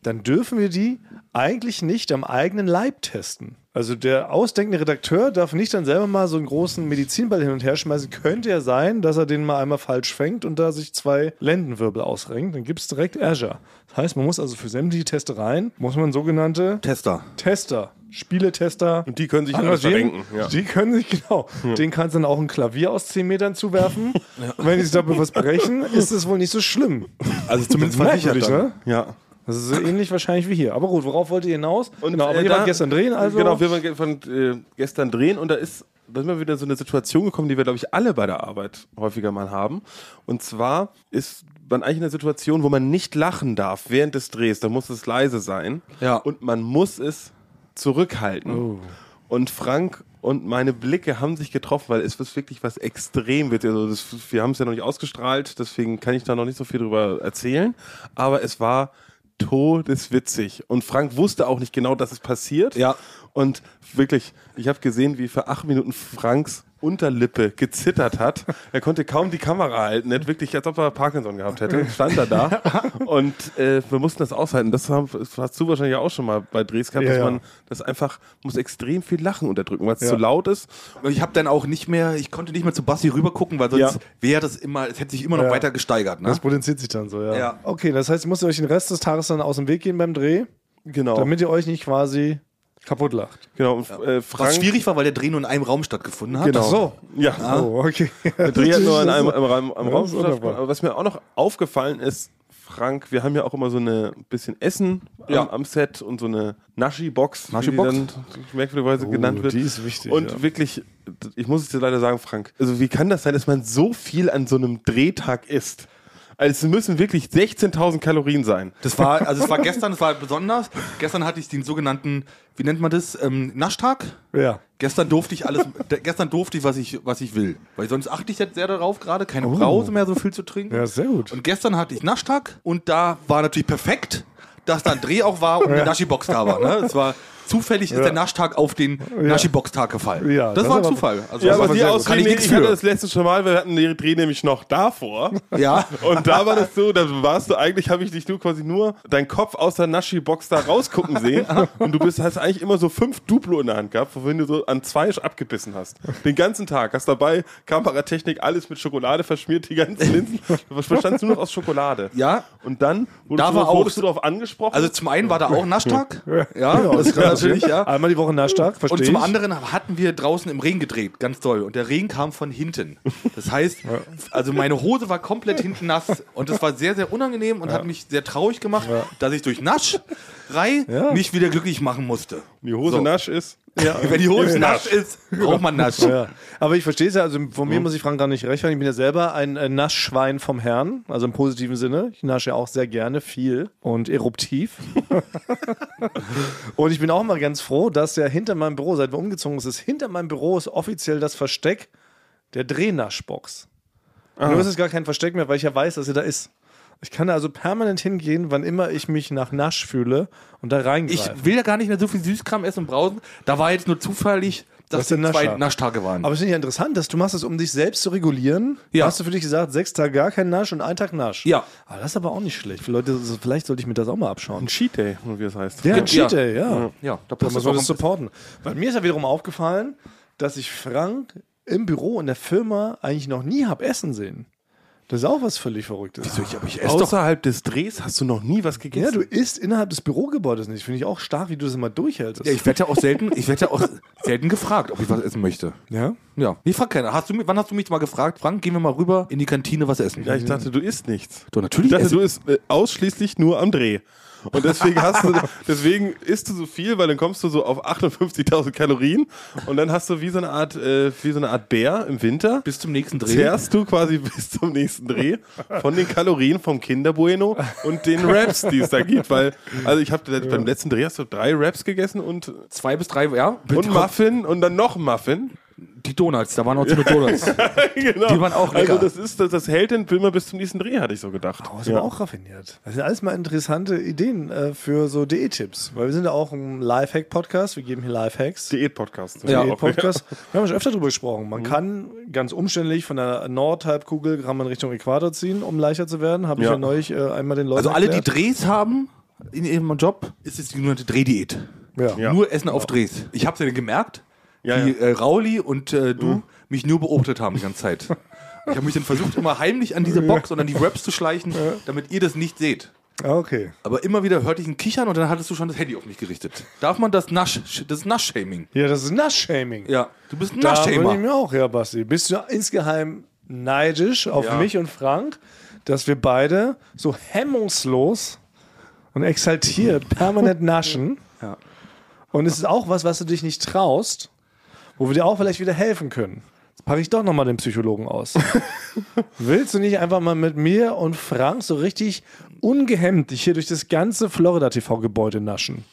dann dürfen wir die eigentlich nicht am eigenen Leib testen. Also der ausdenkende Redakteur darf nicht dann selber mal so einen großen Medizinball hin und her schmeißen. Könnte ja sein, dass er den mal einmal falsch fängt und da sich zwei Lendenwirbel ausrenkt. Dann gibt es direkt Azure. Das heißt, man muss also für sämtliche Testereien, muss man sogenannte Tester. Tester Spieletester. Und die können sich alles verrenken. Ja. Die können sich, genau. Den kannst du dann auch ein Klavier aus 10 Metern zuwerfen. Und wenn die sich dabei was brechen, ist es wohl nicht so schlimm. Also zumindest versichert ne? ja. Das ist so ähnlich wahrscheinlich wie hier. Aber gut, worauf wollt ihr hinaus? Und, genau, aber äh, da- wart gestern drehen, also. Genau, wir waren äh, gestern drehen und da ist, da sind wir wieder in so eine Situation gekommen, die wir, glaube ich, alle bei der Arbeit häufiger mal haben. Und zwar ist man eigentlich in einer Situation, wo man nicht lachen darf während des Drehs. Da muss es leise sein. Ja. Und man muss es zurückhalten. Und Frank und meine Blicke haben sich getroffen, weil es ist wirklich was extrem wird. Also das, wir haben es ja noch nicht ausgestrahlt, deswegen kann ich da noch nicht so viel drüber erzählen. Aber es war todeswitzig. Und Frank wusste auch nicht genau, dass es passiert. Ja. Und wirklich, ich habe gesehen, wie für acht Minuten Franks Unterlippe gezittert hat. Er konnte kaum die Kamera halten. Er hat wirklich, als ob er Parkinson gehabt hätte, stand er da. Und äh, wir mussten das aushalten. Das, haben, das hast du wahrscheinlich auch schon mal bei Drehs gehabt, Ja, dass ja. man das einfach, muss extrem viel Lachen unterdrücken, weil es Ja. zu laut ist. Und Ich habe dann auch nicht mehr, ich konnte nicht mehr zu Basti rübergucken, weil sonst Ja. wäre das immer, es hätte sich immer noch Ja. weiter gesteigert. Ne? das potenziert sich dann so, ja. Ja. Okay, das heißt, ihr müsst euch den Rest des Tages dann aus dem Weg gehen beim Dreh, Genau. damit ihr euch nicht quasi kaputt lacht. genau. Und, äh, Frank, Was schwierig war, weil der Dreh nur in einem Raum stattgefunden hat. Genau. Ach so. Ja. Oh, okay. Der Dreh hat nur in einem, einem, Raum- einem Ja, Raum stattgefunden. Aber was mir auch noch aufgefallen ist, Frank, wir haben ja auch immer so eine bisschen Essen Ja. am, am Set und so eine Naschi-Box, Naschi-Box? wie die dann merkwürdigerweise Oh, genannt wird. die ist wichtig, Und ja. wirklich, ich muss es dir leider sagen, Frank, also wie kann das sein, dass man so viel an so einem Drehtag isst? Also es müssen wirklich 16.000 Kalorien sein. Das war, also es war gestern, es war besonders. Gestern hatte ich den sogenannten, wie nennt man das, ähm, Naschtag. Ja. Gestern durfte ich alles, gestern durfte ich, was ich, was ich will. Weil sonst achte ich jetzt sehr darauf gerade, keine Brause mehr so viel zu trinken. Ja, sehr gut. Und gestern hatte ich Naschtag und da war natürlich perfekt, dass da ein Dreh auch war und eine Naschi-Box da war. Ne? Es war zufällig ist der Naschtag auf den Naschi-Box-Tag gefallen. Ja, das, das war ein Zufall. Also Ja, das aber die. Ausrede, ich ich, hatte das letzte schon mal, wir hatten den Dreh nämlich noch davor. Ja. Und da war das so, da warst du eigentlich, habe ich dich nur quasi nur deinen Kopf aus der Naschi-Box da rausgucken sehen. Und du bist, hast eigentlich immer so fünf Duplo in der Hand gehabt, wovon du so an zwei abgebissen hast. Den ganzen Tag. Hast dabei Kameratechnik, alles mit Schokolade verschmiert, die ganzen Linsen. Du bestandst nur noch aus Schokolade. Ja. Und dann wurdest, Da du, war auch- wurdest du darauf angesprochen. Also zum einen war da auch Naschtag. Ja, das kann natürlich, ja. Einmal die Woche Naschtag, verstehe Und zum ich. anderen hatten wir draußen im Regen gedreht, ganz toll. Und der Regen kam von hinten. Das heißt, also meine Hose war komplett hinten nass. Und das war sehr, sehr unangenehm und hat mich sehr traurig gemacht, dass ich durch Nascherei Ja. mich wieder glücklich machen musste. die Hose So. nasch ist. Wenn die Hose nass ist, braucht man Nasch. Ja. Aber ich verstehe es ja, also von Mhm. mir muss ich Frank gar nicht recht, ich bin ja selber ein äh, Naschschwein vom Herrn, also im positiven Sinne. Ich nasche ja auch sehr gerne viel und eruptiv. und ich bin auch mal ganz froh, dass ja hinter meinem Büro, seit wir umgezogen sind, ist hinter meinem Büro ist offiziell das Versteck der Drehnaschbox. Ah. Nur ist es gar kein Versteck mehr, weil ich ja weiß, dass sie da ist. Ich kann da also permanent hingehen, wann immer ich mich nach Nasch fühle und da Ich reingreifen. will ja gar nicht mehr so viel Süßkram essen und brausen. Da war jetzt nur zufällig, dass Nasch zwei. Naschtage waren. Aber es ich ja interessant, dass du machst es, um dich selbst zu regulieren. Ja. Hast du für dich gesagt, sechs Tage gar kein Nasch und ein Tag Nasch. Ja. Aber das ist aber auch nicht schlecht. Für Leute, vielleicht sollte ich mir das auch mal abschauen. Ein Cheat Day, wie es heißt. Ja, ein Cheat Day, ja. ja, da Man passt das soll auch das supporten. Bei mir ist ja wiederum aufgefallen, dass ich Frank im Büro in der Firma eigentlich noch nie habe essen sehen. Das ist auch was völlig Verrücktes. Wieso, ich, aber ich esse. Außerhalb des Drehs hast du noch nie was gegessen. Ja, du isst innerhalb des Bürogebäudes nicht. Finde ich auch stark, wie du das immer durchhältst. Ja, ich werde ja auch selten, ich werde ja auch selten gefragt, ob ich was essen möchte. ja? Ja. Ich frage keiner. Hast du, wann hast du mich mal gefragt, Frank, gehen wir mal rüber in die Kantine was essen? Ja, ich dachte, du isst nichts. Du, natürlich Ich dachte, esse du isst äh, ausschließlich nur am Dreh. Und deswegen hast du, deswegen isst du so viel, weil dann kommst du so auf 58.000 Kalorien und dann hast du wie so eine Art, äh, wie so eine Art Bär im Winter. bis zum nächsten Dreh. Zehrst du quasi bis zum nächsten Dreh von den Kalorien vom Kinder Bueno und den Raps, die es da gibt. Weil, also ich habe beim letzten Dreh hast du drei Raps gegessen und, Zwei bis drei, ja. und Muffin und dann noch Muffin. Die Donuts, da waren auch so eine Donuts. genau. Die waren auch lecker. Also das ist, das, das hält den Film bis zum nächsten Dreh, hatte ich so gedacht. Oh, ist aber auch raffiniert. Das sind alles mal interessante Ideen äh, für so Diät-Tipps. Weil wir sind ja auch ein Lifehack-Podcast. Wir geben hier Lifehacks. Diät-Podcast. Ja, Diät-Podcast. Wir haben schon öfter darüber gesprochen. Man kann ganz umständlich von der Nordhalbkugel kann man Richtung Äquator ziehen, um leichter zu werden. Habe ich Ja. ja neulich äh, einmal den Leuten Also alle, die erklärt. Drehs haben in ihrem Job, ist es die sogenannte Drehdiät. Ja. Ja. Nur Essen auf Drehs. Ich habe es ja gemerkt, Ja, wie ja. Äh, Rauli und äh, du mich nur beobachtet haben die ganze Zeit. Ich habe mich dann versucht, immer heimlich an diese Box und an die Raps zu schleichen, damit ihr das nicht seht. Okay. Aber immer wieder hörte ich ein Kichern und dann hattest du schon das Handy auf mich gerichtet. Darf man das Nasch, das ist Nasch-Shaming? Ja, das ist Nasch-Shaming. Ja, du bist ein Da bin ich Nasch-Shamer. mir auch, ja, Basti. Bist du insgeheim neidisch auf Ja. mich und Frank, dass wir beide so hemmungslos und exaltiert permanent naschen? Ja. Und es ist auch was, was du dich nicht traust, wo wir dir auch vielleicht wieder helfen können. Jetzt packe ich doch nochmal den Psychologen aus. Willst du nicht einfach mal mit mir und Frank so richtig ungehemmt dich hier durch das ganze Florida-TV-Gebäude naschen?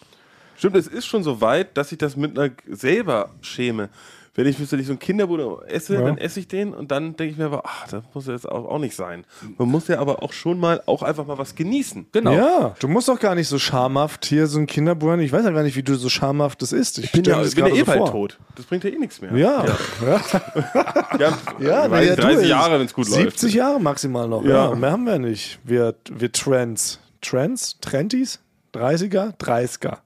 Stimmt, es ist schon so weit, dass ich das mit einer selber schäme. Wenn ich wenn ich so einen Kinderbude esse, Ja. dann esse ich den und dann denke ich mir aber, ach, das muss ja jetzt auch, auch nicht sein. Man muss ja aber auch schon mal auch einfach mal was genießen. Genau. Ja, du musst doch gar nicht so schamhaft hier so ein Kinderbuhren. Ich weiß ja gar nicht, wie du so schamhaft das isst. Ich Ich bin ja, ich bin ja eh so bald vor. tot. Das bringt ja eh nichts mehr. Ja, ja. ja, ja, ja, du, 30 ey. Jahre, wenn es gut 70 läuft. Jahre maximal noch. Ja. Ja. mehr haben wir nicht. Wir, wir Trends. Trends? Trendies? 30er? 30er.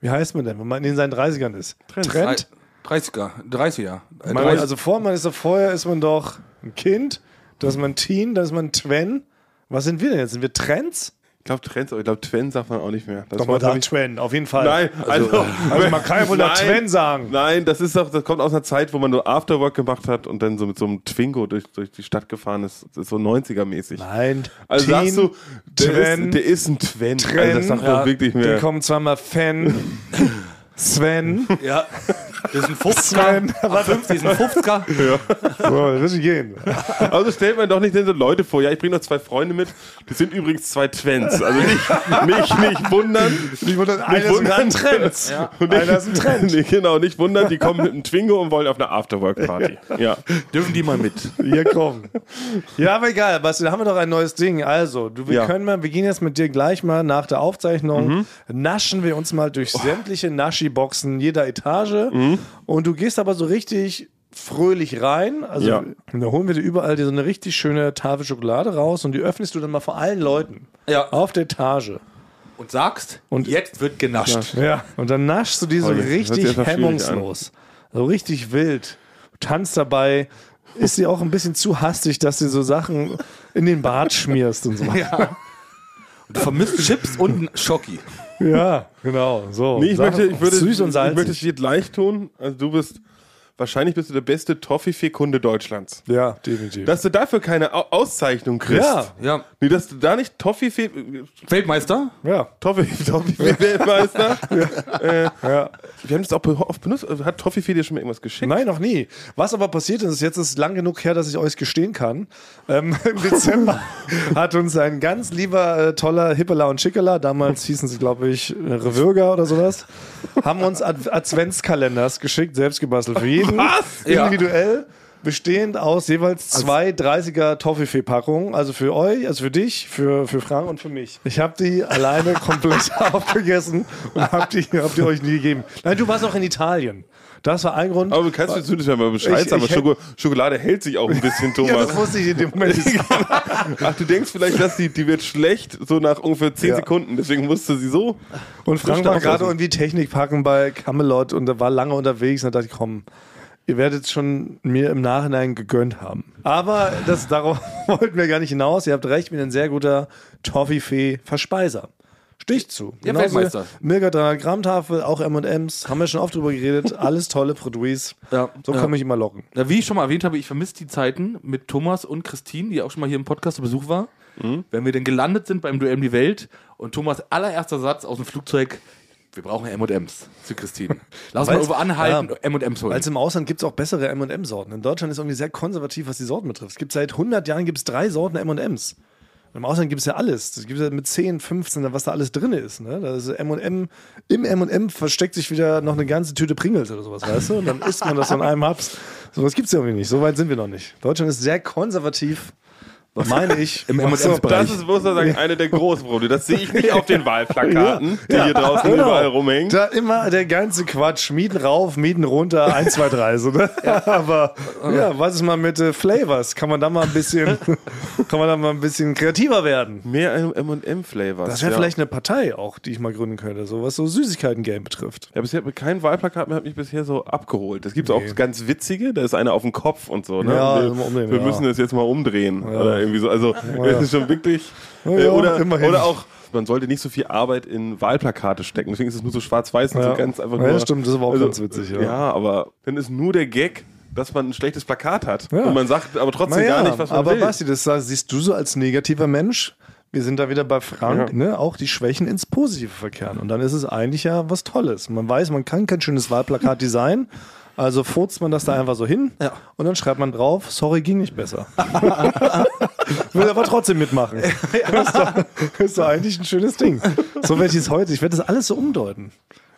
Wie heißt man denn, wenn man in seinen 30ern ist? Trends. Trend? 30er, 30er. Äh, Man, 30. also vor man ist doch vorher ist man doch ein Kind, dann ist man Teen, dann ist man Twen. Was sind wir denn jetzt? Sind wir Trends? Ich glaube Trends, aber ich glaube Twen sagt man auch nicht mehr. Das Doch da hab ich- Twen, auf jeden Fall. Nein, also, also man kann ja wohl da Nein. Twen sagen. Nein, das ist doch, das kommt aus einer Zeit, wo man nur Afterwork gemacht hat und dann so mit so einem Twingo durch, durch die Stadt gefahren ist. Das ist so 90er-mäßig. Nein, Also Teen, sagst du, der, Twen, ist, der ist ein Twen. Tren, also das sagt man ja, wirklich mehr. kommen zweimal Fan, Sven. Ja, das ist ein 50er. Sven. Ab 50 ist ein 50er. So, das gehen. Also stellt man doch nicht denn so Leute vor. Ja, ich bringe noch zwei Freunde mit. Das sind übrigens zwei Twens. Also nicht, nicht, nicht wundern. Nicht wundern, Nicht einer ist wundern. ein Trend. Und nicht, Einer ist ein Trend. Nee, genau, nicht wundern. Die kommen mit einem Twingo und wollen auf eine Afterwork-Party. Ja. Dürfen die mal mit? Hier kommen. Ja, aber egal, Basti, da haben wir doch ein neues Ding. Also, du, wir Ja. können mal, wir gehen jetzt mit dir gleich mal nach der Aufzeichnung, naschen wir uns mal durch sämtliche Naschi-Boxen jeder Etage und du gehst aber so richtig fröhlich rein. Also Ja. da holen wir dir überall dir so eine richtig schöne Tafel Schokolade raus und die öffnest du dann mal vor allen Leuten. Ja. Auf der Etage. Und sagst, Und- jetzt wird genascht. Ja. Und dann naschst du die so Oh, richtig hemmungslos. So richtig wild. Du tanzt dabei. Ist sie auch ein bisschen zu hastig, dass du so Sachen in den Bart schmierst und so. Ja. Und du vermisst Chips und Schoki. Ja, genau. So. Nee, ich möchte, ich würde, süß und ich möchte es salzig. dir gleich tun. Also du bist, wahrscheinlich bist du der beste Toffifee-Kunde Deutschlands. Ja, definitiv. Dass du dafür keine Au Auszeichnung kriegst. Ja. Ja. Nee, dass du da nicht Toffifee, Weltmeister? ja, Toffifee, Toffifee-Weltmeister. ja. Wir haben das auch oft benutzt. Hat Toffifee dir schon mal irgendwas geschickt? Nein, noch nie. Was aber passiert ist, jetzt ist es lang genug her, dass ich euch gestehen kann. Ähm, Im Dezember hat uns ein ganz lieber, äh, toller Hippela und Schickela, damals hießen sie, glaube ich, äh, Revürger oder sowas, haben uns Ad Adventskalenders geschickt, selbst gebastelt. Für jeden Was? Ja. individuell. Bestehend aus jeweils zwei 30er Toffifee-Packungen. Also für euch, also für dich, für, für Frank und für mich. Ich habe die alleine komplett aufgegessen und habe die, hab die euch nie gegeben. Nein, du warst auch in Italien. Das war ein Grund. Aber kannst du zumindest ja mal Bescheid Ich- sagen, Schoko Schokolade hält sich auch ein bisschen, Ja, Thomas. das wusste ich in dem Moment nicht. Ach, du denkst vielleicht, dass die, die wird schlecht, so nach ungefähr 10 Ja. Sekunden. Deswegen musste sie so. Und Frank war gerade irgendwie Technik packen bei Camelot und er war lange unterwegs. Und da dachte ich, komm, ihr werdet es schon mir im Nachhinein gegönnt haben. Aber das, darauf wollten wir gar nicht hinaus. Ihr habt recht, ich bin ein sehr guter Toffifee-Verspeiser. Stich zu. Ja, Genauso Weltmeister. Milka 300 Gramm Tafel, auch M&M's. Haben wir schon oft drüber geredet. Alles tolle Produits. Ja. So Ja. kann mich immer locken. Ja, wie ich schon mal erwähnt habe, ich vermisse die Zeiten mit Thomas und Christine, die auch schon mal hier im Podcast zu Besuch war. Wenn wir denn gelandet sind beim Duell um die Welt und Thomas allererster Satz aus dem Flugzeug, wir brauchen M&M's zu Christine. Lass mal irgendwo anhalten, ja. M&M's holen. Weil im Ausland gibt es auch bessere M&M-Sorten. In Deutschland ist irgendwie sehr konservativ, was die Sorten betrifft. Es gibt seit 100 Jahren gibt's drei Sorten M&M's. Im Ausland gibt es ja alles. Es gibt ja mit 10, 15, was da alles drin ist. Ne? Da ist M&M, Im M&M versteckt sich wieder noch eine ganze Tüte Pringles oder sowas, weißt du? Und dann isst man das so in einem Haps. Sowas gibt es ja irgendwie nicht. So weit sind wir noch nicht. Deutschland ist sehr konservativ, meine ich. Im Was M&M's so- Bereich. Das ist, muss man sagen, eine der großen Probleme. Das sehe ich nicht auf den Wahlplakaten, die Ja. hier draußen Genau. überall rumhängen. Da immer der ganze Quatsch. Mieten rauf, Mieten runter, 1, 2, 3. So, ne? Aber ja, was ist mal mit äh, Flavors? Kann man da mal ein bisschen, kann man da mal ein bisschen kreativer werden? Mehr M&M-Flavors. Das wäre ja. vielleicht eine Partei auch, die ich mal gründen könnte, so was so Süßigkeiten-Game betrifft. Ja, bisher kein Wahlplakat mehr hat mich bisher so abgeholt. Es gibt auch Nee. ganz witzige, da ist einer auf dem Kopf und so. Ne? Ja, wir wir ja. müssen das jetzt mal umdrehen. Oder irgendwie so. Also es ist schon wirklich. Ja, äh, oder, oder auch, man sollte nicht so viel Arbeit in Wahlplakate stecken. Deswegen ist es nur so schwarz-weiß und Ja. so ganz einfach Ja, nur. stimmt, das ist aber auch also, ganz witzig, ja. Ja. aber dann ist nur der Gag, dass man ein schlechtes Plakat hat. Ja. Und man sagt aber trotzdem Naja, gar nicht, was man aber will. Basti, das siehst du so als negativer Mensch. Wir sind da wieder bei Frank, Ja. ne? auch die Schwächen ins Positive verkehren. Und dann ist es eigentlich ja was Tolles. Man weiß, man kann kein schönes Wahlplakat designen. Also furzt man das da einfach so hin Ja. und dann schreibt man drauf, sorry, ging nicht besser. Will aber trotzdem mitmachen. Ist, doch, ist doch eigentlich ein schönes Ding. So werde ich es heute, ich werde das alles so umdeuten.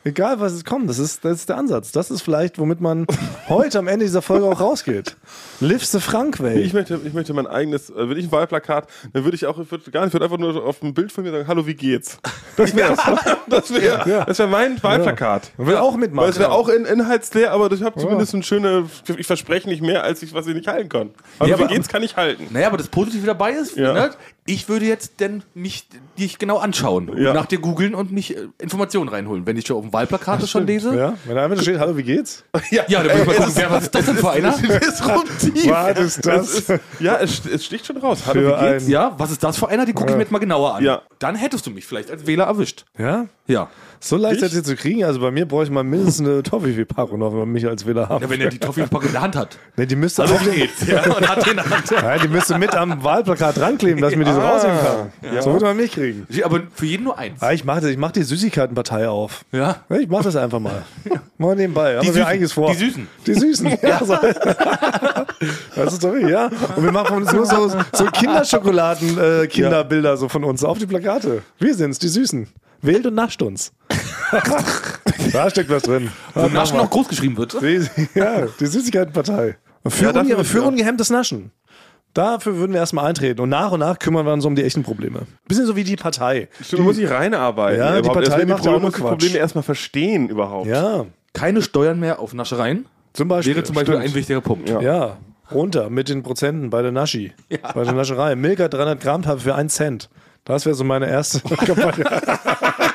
Egal, was es kommt, das ist, das ist der Ansatz. Das ist vielleicht, womit man heute am Ende dieser Folge auch rausgeht. Live the Frank way. Ich möchte, ich möchte mein eigenes, äh, wenn ich ein Wahlplakat, dann würde ich auch, ich würde gar nicht, ich würde einfach nur auf ein Bild von mir sagen, hallo, wie geht's? Das wäre das wäre das wäre mein Wahlplakat. Man will auch mitmachen. Weil es wäre auch in, inhaltsleer, aber ich habe zumindest ein schöne, ich verspreche nicht mehr, als ich, was ich nicht halten kann. Aber Ja, wie aber- geht's, kann ich halten. Naja, aber das Positive dabei ist, Ja. ne, ich würde jetzt denn mich dich genau anschauen Ja. nach dir googeln und mich äh, Informationen reinholen. Wenn ich schon auf dem Wahlplakat schon lese, Ja, wenn da einfach steht, hallo, wie geht's? ja, dann muss ich mal gucken, wer, was ist das denn für einer? Disruptiv. Was ist das? Es ist, ja, es, es sticht schon raus. Hallo, Für wie geht's? Ja, was ist das für einer? Die gucke ich mir jetzt mal genauer an. Ja. Dann hättest du mich vielleicht als Wähler erwischt. Ja? Ja. So leicht seid ihr zu kriegen? Also bei mir bräuchte ich mal mindestens eine Toffee-Packung noch, wenn man mich als Wähler haben ja wenn er die Toffee-Packung in der Hand hat. Nee, die müsste, Also den, geht's, ja, und hat den in der Hand. ja, die müsste mit am Wahlplakat dran kleben, dass ich mir diese Ah, rausnehmen kann. So würde man mich kriegen. Aber für jeden nur eins. Ja, ich mache mach die Süßigkeitenpartei auf. Ja. Ja, ich mache das einfach mal. Mal nebenbei. Haben wir einiges vor. Die Süßen. Die Süßen. Ja. Das ist doch ja. Und wir machen uns nur so, so Kinderschokoladen-Kinderbilder so von uns auf die Plakate. Wir sind's, die Süßen. Wählt und nascht uns. da steckt was drin. Wo Naschen noch groß geschrieben wird. Die, ja, die Süßigkeitenpartei. Für, Ja, dafür- für ja. ungehemmtes Naschen. Dafür würden wir erstmal eintreten. Und nach und nach kümmern wir uns um die echten Probleme. Bisschen so wie die Partei. Stimmt, du musst dich reinarbeiten. Ja, die. Partei macht ja auch Probleme, muss die Quatsch. Probleme erstmal verstehen überhaupt. Ja, Keine Steuern mehr auf Naschereien. zum Beispiel. Wäre zum Beispiel Stimmt. ein wichtiger Punkt. Ja. Ja, runter mit den Prozenten bei der Naschi. Bei der Nascherei. Milka 300 Gramm Tafel für 1 Cent. Das wäre so meine erste Kampagne.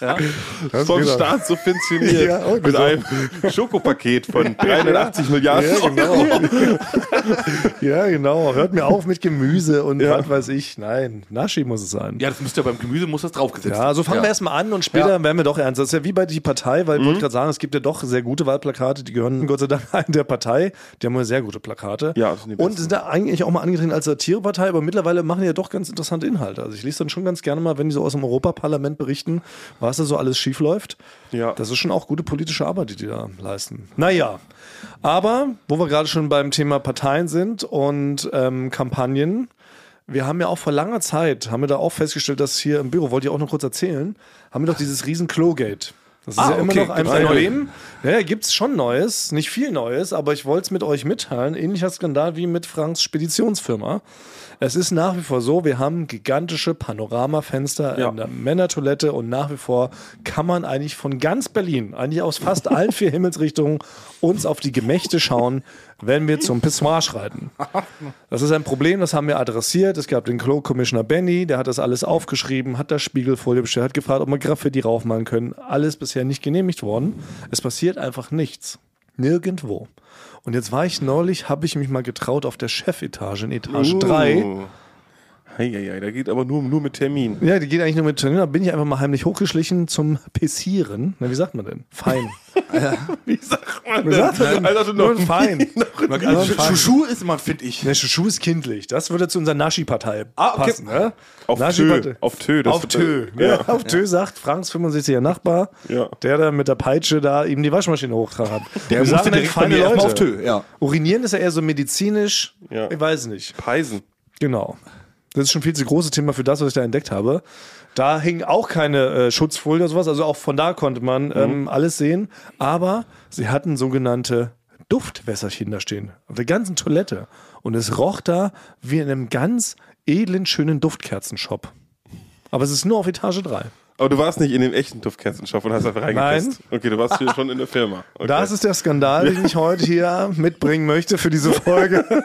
Das Vom geht auch. Staat subventioniert. Ja, mit so. einem Schokopaket von 380 Milliarden Ja, Euro. genau. ja, genau. Hört mir auf mit Gemüse und Ja. was weiß ich. Nein, Naschi muss es sein. Ja, das müsste ja beim Gemüse muss das draufgesetzt Ja, so fangen wir erstmal an und später Ja. werden wir doch ernst. Das ist ja wie bei die Partei, weil ich Mhm. wollte gerade sagen, es gibt ja doch sehr gute Wahlplakate, die gehören Gott sei Dank in der Partei. Die haben ja sehr gute Plakate. Ja, das sind die und sind da eigentlich auch mal angetreten als Satirepartei, aber mittlerweile machen die ja doch ganz interessante Inhalte. Also ich lese dann schon ganz gerne mal, wenn die so aus dem Europaparlament berichten, was da so alles schief läuft. Ja. Das ist schon auch gute politische Arbeit, die die da leisten. Naja, aber wo wir gerade schon beim Thema Parteien sind und ähm, Kampagnen, wir haben ja auch vor langer Zeit, haben wir da auch festgestellt, dass hier im Büro, wollte ich auch noch kurz erzählen, haben wir doch dieses riesen Klogate. Das ist Ah, ja immer okay. noch ein Gibt's Problem. Ja, gibt es schon Neues, nicht viel Neues, aber ich wollte es mit euch mitteilen. Ähnlicher Skandal wie mit Franks Speditionsfirma. Es ist nach wie vor so, wir haben gigantische Panoramafenster Ja. in der Männertoilette und nach wie vor kann man eigentlich von ganz Berlin, eigentlich aus fast allen vier Himmelsrichtungen, uns auf die Gemächte schauen, wenn wir zum Pissoir schreiten. Das ist ein Problem, das haben wir adressiert. Es gab den Klo-Commissioner Benny, der hat das alles aufgeschrieben, hat da Spiegelfolie bestellt, hat gefragt, ob wir Graffiti raufmalen können. Alles bisher nicht genehmigt worden. Es passiert einfach nichts. Nirgendwo. Und jetzt war ich neulich, habe ich mich mal getraut auf der Chefetage in Etage 3. Heieiei, da geht aber nur, nur mit Termin. Ja, die geht eigentlich nur mit Termin. Da bin ich einfach mal heimlich hochgeschlichen zum Pissieren. Na, wie sagt man denn? Fein. Wie sagt man Wie sagt man denn? Also Nur noch ein Fein. Also, Schuschu ist immer, finde ich. Ne, Schuh ist kindlich. Das würde zu unserer Naschi-Partei Ah, okay. passen. Ne? auf Tö. Auf Tö. das Auf Tö. Ja. Ja. Auf Tö sagt Franks 65er Nachbar, Ja. der da mit der Peitsche da ihm die Waschmaschine hochtragen hat. Der Wir musste direkt mir erstmal auf Tö, ja. Urinieren ist ja eher so medizinisch. Ja. Ich weiß nicht. Peisen. Genau. Das ist schon viel zu großes Thema für das, was ich da entdeckt habe. Da hing auch keine äh, Schutzfolie oder sowas, also auch von da konnte man ähm, alles sehen. Aber sie hatten sogenannte Duftwässerchen da stehen, auf der ganzen Toilette. Und es roch da wie in einem ganz edlen, schönen Duftkerzenshop. Aber es ist nur auf Etage 3. Aber du warst nicht in dem echten Duftkerzenshop und hast einfach reingepisst. Okay, du warst hier schon in der Firma. Okay. Das ist der Skandal, den ich heute hier mitbringen möchte für diese Folge,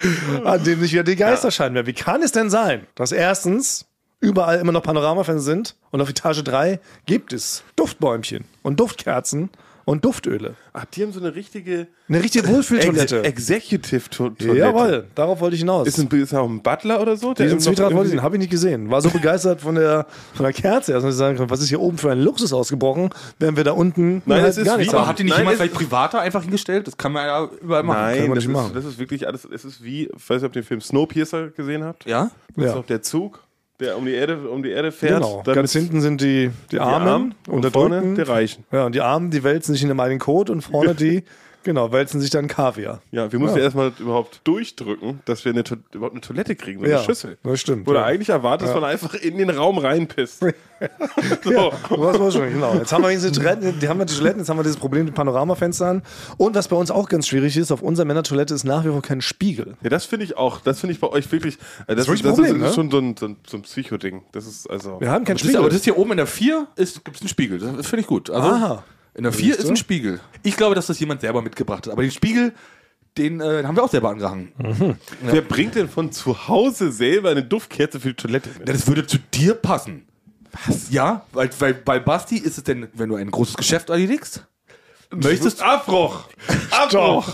an dem sich wieder die Geister scheiden werden. Wie kann es denn sein, dass erstens überall immer noch Panoramafenster sind und auf Etage 3 gibt es Duftbäumchen und Duftkerzen und Duftöle. Ach, die haben so eine richtige Eine richtige Wohlfühltoilette. Ex Executive to Toilette. Jawohl, darauf wollte ich hinaus. Ist, ein, ist auch ein Butler oder so? Der Diesen Zwietracht wollte ich sehen, habe ich nicht gesehen. War so begeistert von der, von der Kerze, dass ich sagen kann, was ist hier oben für ein Luxus ausgebrochen, während wir da unten Nein, halt es ist gar wie- Aber hat die nicht Nein, jemand vielleicht privater einfach hingestellt? Das kann man ja überall machen. Nein, man das nicht ist, machen. das ist wirklich alles. Es ist wie, ich weiß nicht, ob ihr den Film Snowpiercer gesehen habt. Ja? Das Ja. ist doch der Zug, der um die Erde, um die Erde fährt. Genau, ganz hinten sind die, die Armen Armen und und vorne die Reichen. Ja, und die Armen, die wälzen sich in dem einen Kot und vorne die, genau, wälzen sich dann Kaviar. Ja, wir mussten Ja. erstmal überhaupt durchdrücken, dass wir eine, überhaupt eine Toilette kriegen, so eine Ja, Schüssel. das stimmt, Oder ja. eigentlich erwartet, dass man einfach in den Raum reinpisst. so. Was war schon, genau. Jetzt haben wir diese Toiletten, die haben wir die Toiletten, jetzt haben wir dieses Problem mit Panoramafenstern. Und was bei uns auch ganz schwierig ist, auf unserer Männertoilette ist nach wie vor kein Spiegel. Ja, das finde ich auch. Das finde ich bei euch wirklich. äh, Das, wirklich ist, das Problem, ist, ne? schon so ein, so ein, so ein Psychoding. Das ist also. Wir haben keinen Das Spiegel. aber das hier oben in der 4 gibt es einen Spiegel. Das finde ich gut. Also, Aha. In der 4 Siehst ist du? ein Spiegel. Ich glaube, dass das jemand selber mitgebracht hat. Aber den Spiegel, den äh, haben wir auch selber angehangen. Wer bringt denn von zu Hause selber eine Duftkerze für die Toilette mit? Ja, das würde zu dir passen. Was? Ja, weil, weil bei Basti ist es denn, wenn du ein großes Geschäft erledigst, möchtest Abbruch! Abbruch!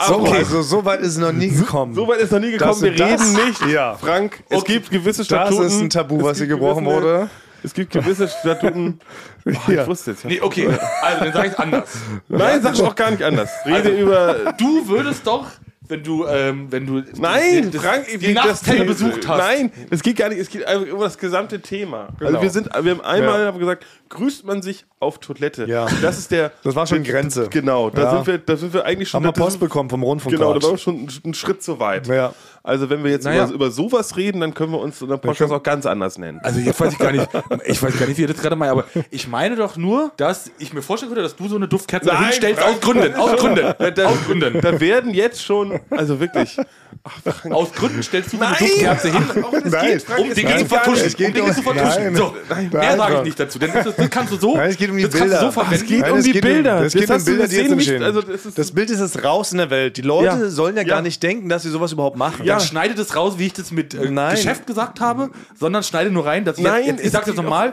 so, Abbruch! also, so weit ist es noch nie gekommen. So weit ist noch nie Das- gekommen. Wir das- reden nicht. Ja. Frank, es Okay. gibt gewisse Das Statuten. ist ein Tabu, es was hier gebrochen gewisse- wurde. Es gibt gewisse Statuten. Oh, Ja. Ich wusste jetzt. Nee, okay, also dann sag ich anders. Nein, sag auch gar nicht anders. Rede über. Du würdest doch, wenn du, ähm, wenn du Nein, das, Frank, die Nachtzelle besucht hast. Nein, es geht gar nicht. Es geht einfach über das gesamte Thema. Also Genau. wir sind, wir haben einmal Ja. haben gesagt, grüßt man sich auf Toilette. Ja. Das ist der. Das war schon Grenze. Genau, da Ja. sind wir, da sind wir eigentlich schon. Haben wir Post sind- bekommen vom Rundfunk. Genau, da waren wir schon einen Schritt zu weit. Ja. Also wenn wir jetzt Naja. über, über sowas reden, dann können wir uns unseren Podcast auch ganz anders nennen. Also jetzt weiß ich gar nicht, ich weiß gar nicht, wie ihr das gerade meint, aber ich meine doch nur, dass ich mir vorstellen könnte, dass du so eine Duftkerze Nein, hinstellst aus Gründen, aus Gründen, aus Gründen. da werden jetzt schon, also wirklich. Aus Gründen stellst du so eine Nein! Duftkerze hin, Nein. um Dinge zu vertuschen. es geht um Dinge zu vertuschen. Nein. so, Nein, mehr sage ich nicht dazu. Denn das, das kannst du so. Nein, es geht um die Bilder. so. Es geht um es die geht Bilder. Es geht um Bilder, das die jetzt entstehen. also das ist- das Bild ist jetzt raus in der Welt. Die Leute Ja. sollen ja, Ja. gar nicht denken, dass sie sowas überhaupt machen. Dann schneide das raus, wie ich das mit äh. Geschäft gesagt habe, sondern schneide nur rein, dass ich, Nein, jetzt, ich es sag das geht nochmal,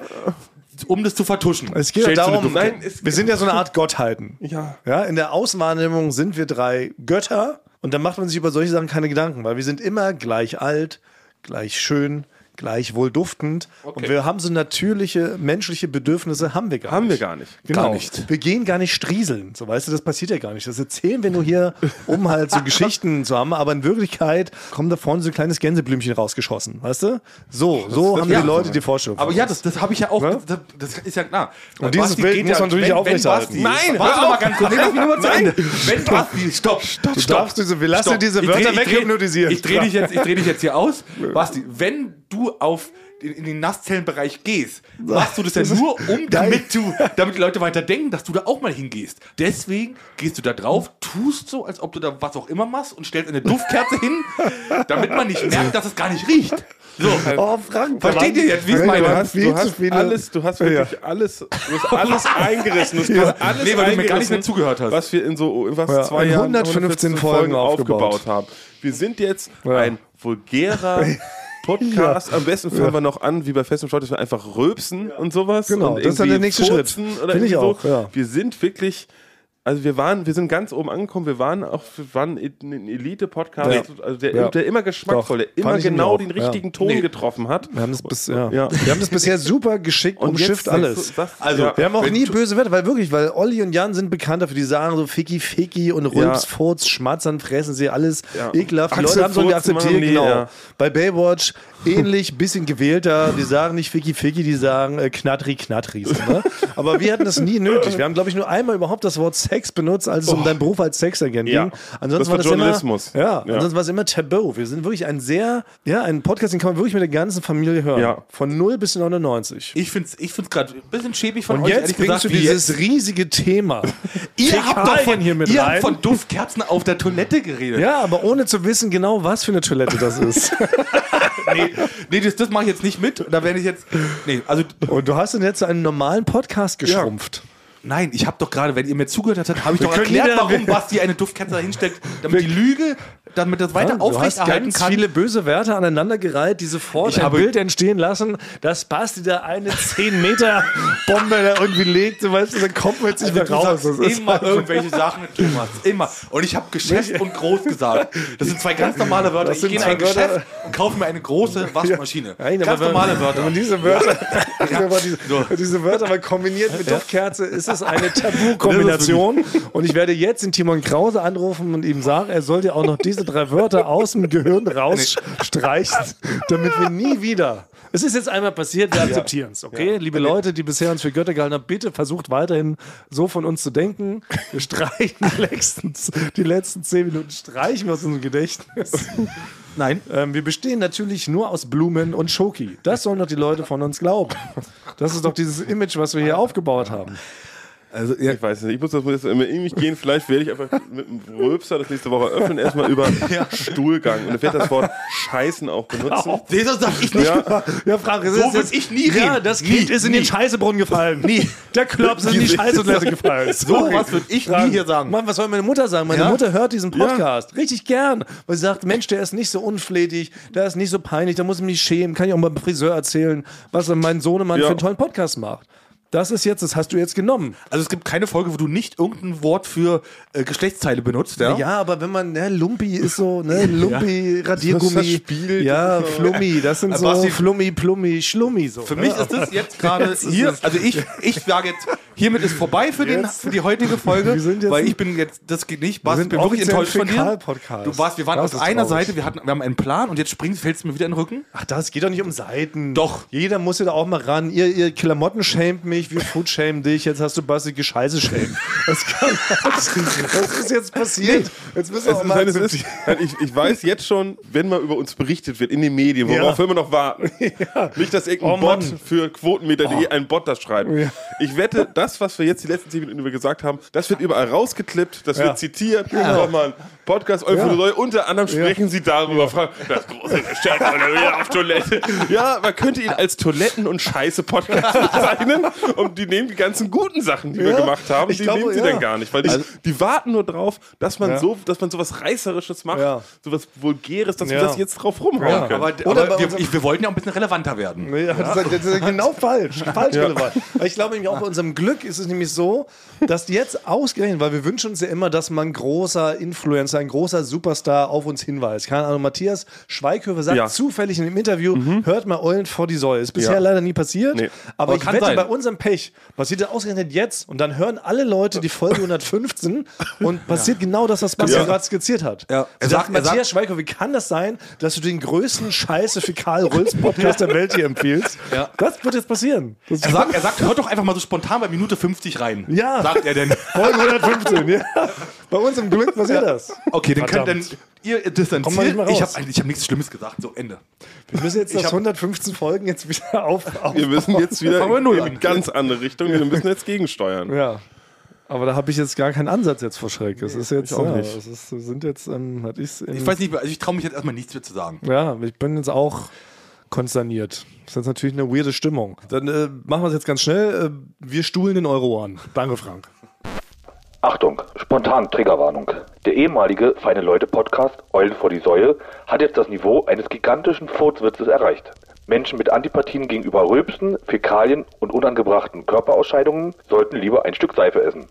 um das zu vertuschen. Es geht ja darum, Nein, es- wir sind ja so eine Art Gottheiten. Ja. Ja, in der Außenwahrnehmung sind wir drei Götter und dann macht man sich über solche Sachen keine Gedanken, weil wir sind immer gleich alt, gleich schön, gleich wohl duftend und wir haben so natürliche menschliche Bedürfnisse haben wir gar Haben wir nicht. gar nicht. Genau. Gar nicht. Wir gehen gar nicht strieseln. So weißt du, das passiert ja gar nicht. Das erzählen wir nur hier, um halt so Geschichten zu haben. Aber in Wirklichkeit kommt da vorne so ein kleines Gänseblümchen rausgeschossen. Weißt du? So, so das haben ja. die Leute die Vorstellung. Aber ja, das, das habe ich ja auch. Ne? Das, das ist ja klar. Und dieses Bild muss man natürlich aufrechterhalten. Nein, Nein, warte doch mal ganz kurz. Nee, lass mich nur mal zu Ende. Wenn Basti, stopp, stopp, Du stopp. darfst diese, wir lassen Stopp. diese Wörter weghypnotisieren. Ich drehe dich, jetzt- ich dreh dich jetzt hier aus. Basti, wenn du auf in, in den Nasszellenbereich gehst, machst du das ja nur, um damit du, damit die Leute weiter denken, dass du da auch mal hingehst. Deswegen gehst du da drauf, tust so, als ob du da was auch immer machst und stellst eine Duftkerze hin, damit man nicht merkt, dass es gar nicht riecht. So, Oh, Frank. Versteht ihr jetzt, wie Nein, meine? Du Du hast du hast viele. alles, du hast wirklich alles, du hast alles eingerissen. Du hast alles Nee, weil du mir gar nicht eingerissen, mehr zugehört hast. Was wir in so was Ja, zwei in Jahren 115 Folgen aufgebaut. haben. Wir sind jetzt Ja. ein vulgärer Podcast. Am besten fangen wir noch an, wie bei Fest und Flauschig, dass wir einfach rülpsen und sowas. Genau, und das ist dann der nächste Schritt. Finde ich auch, so. ja. Wir sind wirklich. Also wir waren, wir sind ganz oben angekommen, wir waren auch, wir waren ein Elite-Podcast, Ja. also der, Ja. der immer geschmackvoll, der immer genau den richtigen ja. Ton Nee. getroffen hat. Wir haben das, bis, ja. Ja. Wir haben das bisher super geschickt Und umschifft alles. du- sagst- Also, ja. Wir haben auch Wenn nie böse Wörter, weil wirklich, weil Olli und Jan sind bekannt dafür, die sagen so Ficky, Ficky und Rülps, Ja. Furz, Schmatzern, fressen sie alles Ja. ekelhaft. Die Axel Leute haben so akzeptiert, genau. ja. Bei Baywatch ähnlich, bisschen gewählter, die sagen nicht Ficky, Ficky, die sagen äh, Knattri, Knattri. So, ne? Aber wir hatten das nie nötig. Wir haben, glaube ich, nur einmal überhaupt das Wort Sex benutzt, als es um deinen Beruf als Sexagent Ja. ging. Ansonsten Das war das Journalismus. Immer, ja, Ja. ansonsten war es immer Taboo. Wir sind wirklich ein sehr, ja, ein Podcast, den kann man wirklich mit der ganzen Familie hören. Ja. Von 0 bis 99. Ich finde es ich find's gerade ein bisschen schäbig von Und euch, jetzt ehrlich bringst gesagt, du dieses jetzt. riesige Thema. Ihr habt doch Fäkalien von, hier mit ihr rein. habt von Duftkerzen auf der Toilette geredet. Ja, aber ohne zu wissen genau, was für eine Toilette das ist. Nee, nee das, das mache ich jetzt nicht mit. Da werde ich jetzt. Nee, also Und du hast dann jetzt zu einem normalen Podcast geschrumpft. Nein, ich habe doch gerade, wenn ihr mir zugehört habt, habe ich Wir doch erklärt, wieder- warum Basti eine Duftkerze hinsteckt, damit die Lüge, damit das weiter du hast aufrechterhalten ganz kann. viele böse Werte aneinandergereiht, die sofort Ich ein habe- Bild entstehen lassen, dass Basti da eine 10 Meter Bombe da irgendwie legt, so weißt du, dann kommt man jetzt nicht mehr Du raus. Das ist immer irgendwelche Sachen, Thomas. Immer. Und ich habe Geschäft und groß gesagt. Das sind zwei ganz normale Wörter. Das Ich sind gehe in zwei ein Wörter. Geschäft und kaufe mir eine große Waschmaschine. Nein, aber ganz wenn- normale Wenn Wörter. man diese Wörter, wenn man diese, diese Wörter mal kombiniert mit Duftkerze, ist es eine Tabu-Kombination. Und ich werde jetzt den Timon Krause anrufen und ihm sagen, er soll dir auch noch diese drei Wörter aus dem Gehirn rausstreichen, damit wir nie wieder. Es ist jetzt einmal passiert, wir akzeptieren es, okay? Liebe Leute, die bisher uns für Götter gehalten haben, bitte versucht weiterhin so von uns zu denken. Wir streichen die letzten, die letzten zehn Minuten, streichen wir aus unserem Gedächtnis. Nein. Ähm, wir bestehen natürlich nur aus Blumen und Schoki. Das sollen doch die Leute von uns glauben. Das ist doch dieses Image, was wir hier aufgebaut haben. Also, ja, Ich weiß nicht, ich muss das jetzt immer in mich gehen. Vielleicht werde ich einfach mit einem Röpser das nächste Woche öffnen, erstmal über Stuhlgang. Und ich werde das Wort Scheißen auch benutzen. Seht ihr, sag ich nicht. Ja, Ja, Frank, So würd ich nie Ja, reden. das Kind Nie, ist in den nie. Scheißebrunnen gefallen. Nie. Der Klops ist in die Scheißetoilette gefallen. So was würde ich nie hier sagen. Mann, was soll meine Mutter sagen? Meine Ja? Mutter hört diesen Podcast richtig gern, weil sie sagt, Mensch, der ist nicht so unflätig, der ist nicht so peinlich, da muss ich mich nicht schämen, kann ich auch mal beim Friseur erzählen, was mein Sohnemann Ja. für einen tollen Podcast macht. Das ist jetzt, das hast du jetzt genommen. Also es gibt keine Folge, wo du nicht irgendein Wort für äh, Geschlechtsteile benutzt, ja? Ja, aber wenn man, ne, Lumpi ist so, ne, Lumpi, Radiergummi. Das Spiel. Ja, Flummi, das sind so Basti- Flummi, Plummi, Schlummi so. Für ne? mich ist das jetzt gerade hier, also ich, ich sage jetzt, hiermit ist vorbei für, den, für die heutige Folge, Wir sind jetzt weil ich bin jetzt, das geht nicht, Bas, sind ich bin wirklich enttäuscht von dir. Du warst, wir waren Das auf einer traurig. Seite, wir, hatten, wir haben einen Plan und jetzt springst, fällst du mir wieder in den Rücken. Ach, das geht doch nicht um Seiten. Doch. Jeder muss ja da auch mal ran. Ihr, ihr Klamotten schämt mich, wir Food schämen dich. Jetzt hast du Basti Gescheiße schämen. Das, kann, das ist jetzt passiert. Jetzt müssen wir auch mal ist, ich, ich weiß jetzt schon, wenn mal über uns berichtet wird in den Medien, worauf Ja. man noch warten? Nicht, dass irgendein Oh, Mann. Bot für Quotenmeter.de ein Bot das schreibt. Ja. Ich wette, das, was wir jetzt die letzten zehn Minuten über gesagt haben, das wird überall rausgeklippt, das Ja. wird zitiert. Nochmal ein Podcast Euphorie. Unter anderem sprechen sie darüber, fragen, das große Geschäft auf Toilette. Ja, man könnte ihn als Toiletten- und Scheiße-Podcast bezeichnen. Und die nehmen die ganzen guten Sachen, die wir Ja. gemacht haben, Ich die glaube, nehmen sie ja. dann gar nicht. Weil die, die warten nur drauf, dass man Ja. so, dass man sowas Reißerisches macht, Ja. sowas Vulgäres, dass wir das jetzt drauf rumhauen Ja. können. Aber, Oder aber wir, ich, wir wollten ja auch ein bisschen relevanter werden. Ja, das, ist, das ist genau falsch. Falsch relevant. Aber ich glaube nämlich auch bei unserem Glück ist es nämlich so, dass jetzt ausgerechnet, weil wir wünschen uns ja immer, dass man großer Influencer, ein großer Superstar auf uns hinweist. Keine Ahnung, Matthias Schweighöfer sagt Ja. zufällig in dem Interview, hört mal Eulen vor die Säule. Ist bisher Ja. leider nie passiert. Nee. Aber, Aber ich kann wette, sein. bei unserem Pech passiert das ausgerechnet jetzt und dann hören alle Leute die Folge 115 und passiert genau das, was Bastian Ja. gerade skizziert hat. Ja. Er sagt, sagt- Matthias sagt- Schweighöfer, wie kann das sein, dass du den größten Scheiße Fäkal Rülps Podcast der Welt hier empfiehlst? Ja. Das wird jetzt passieren. Das Er sagt, er sagt, hört doch einfach mal so spontan bei Minute 50 rein. Ja. Sagt er denn. Folge 115, ja. Bei uns im Glück passiert das. Okay, dann könnt dann ihr Komm mal distanziert. Ich raus. habe ich hab nichts Schlimmes gesagt. So, Ende. Wir müssen jetzt das 115 Folgen jetzt wieder auf. auf Wir müssen jetzt wieder wir in eine ganz andere Richtung. Wir müssen jetzt gegensteuern. ja. Aber da habe ich jetzt gar keinen Ansatz jetzt vor Schreck. Es ist jetzt ich auch ja, nicht. Es ist, sind jetzt, ähm, hat ich's in, Ich weiß nicht, also ich traue mich jetzt erstmal nichts mehr zu sagen. Ja, ich bin jetzt auch konsterniert. Das ist jetzt natürlich eine weirde Stimmung. Dann äh, machen wir es jetzt ganz schnell. Äh, wir stuhlen in eure Ohren. Danke, Frank. Achtung, spontan Triggerwarnung. Der ehemalige Feine Leute Podcast Eulen vor die Säue hat jetzt das Niveau eines gigantischen Furzwitzes erreicht. Menschen mit Antipathien gegenüber Rülpsen, Fäkalien und unangebrachten Körperausscheidungen sollten lieber ein Stück Seife essen.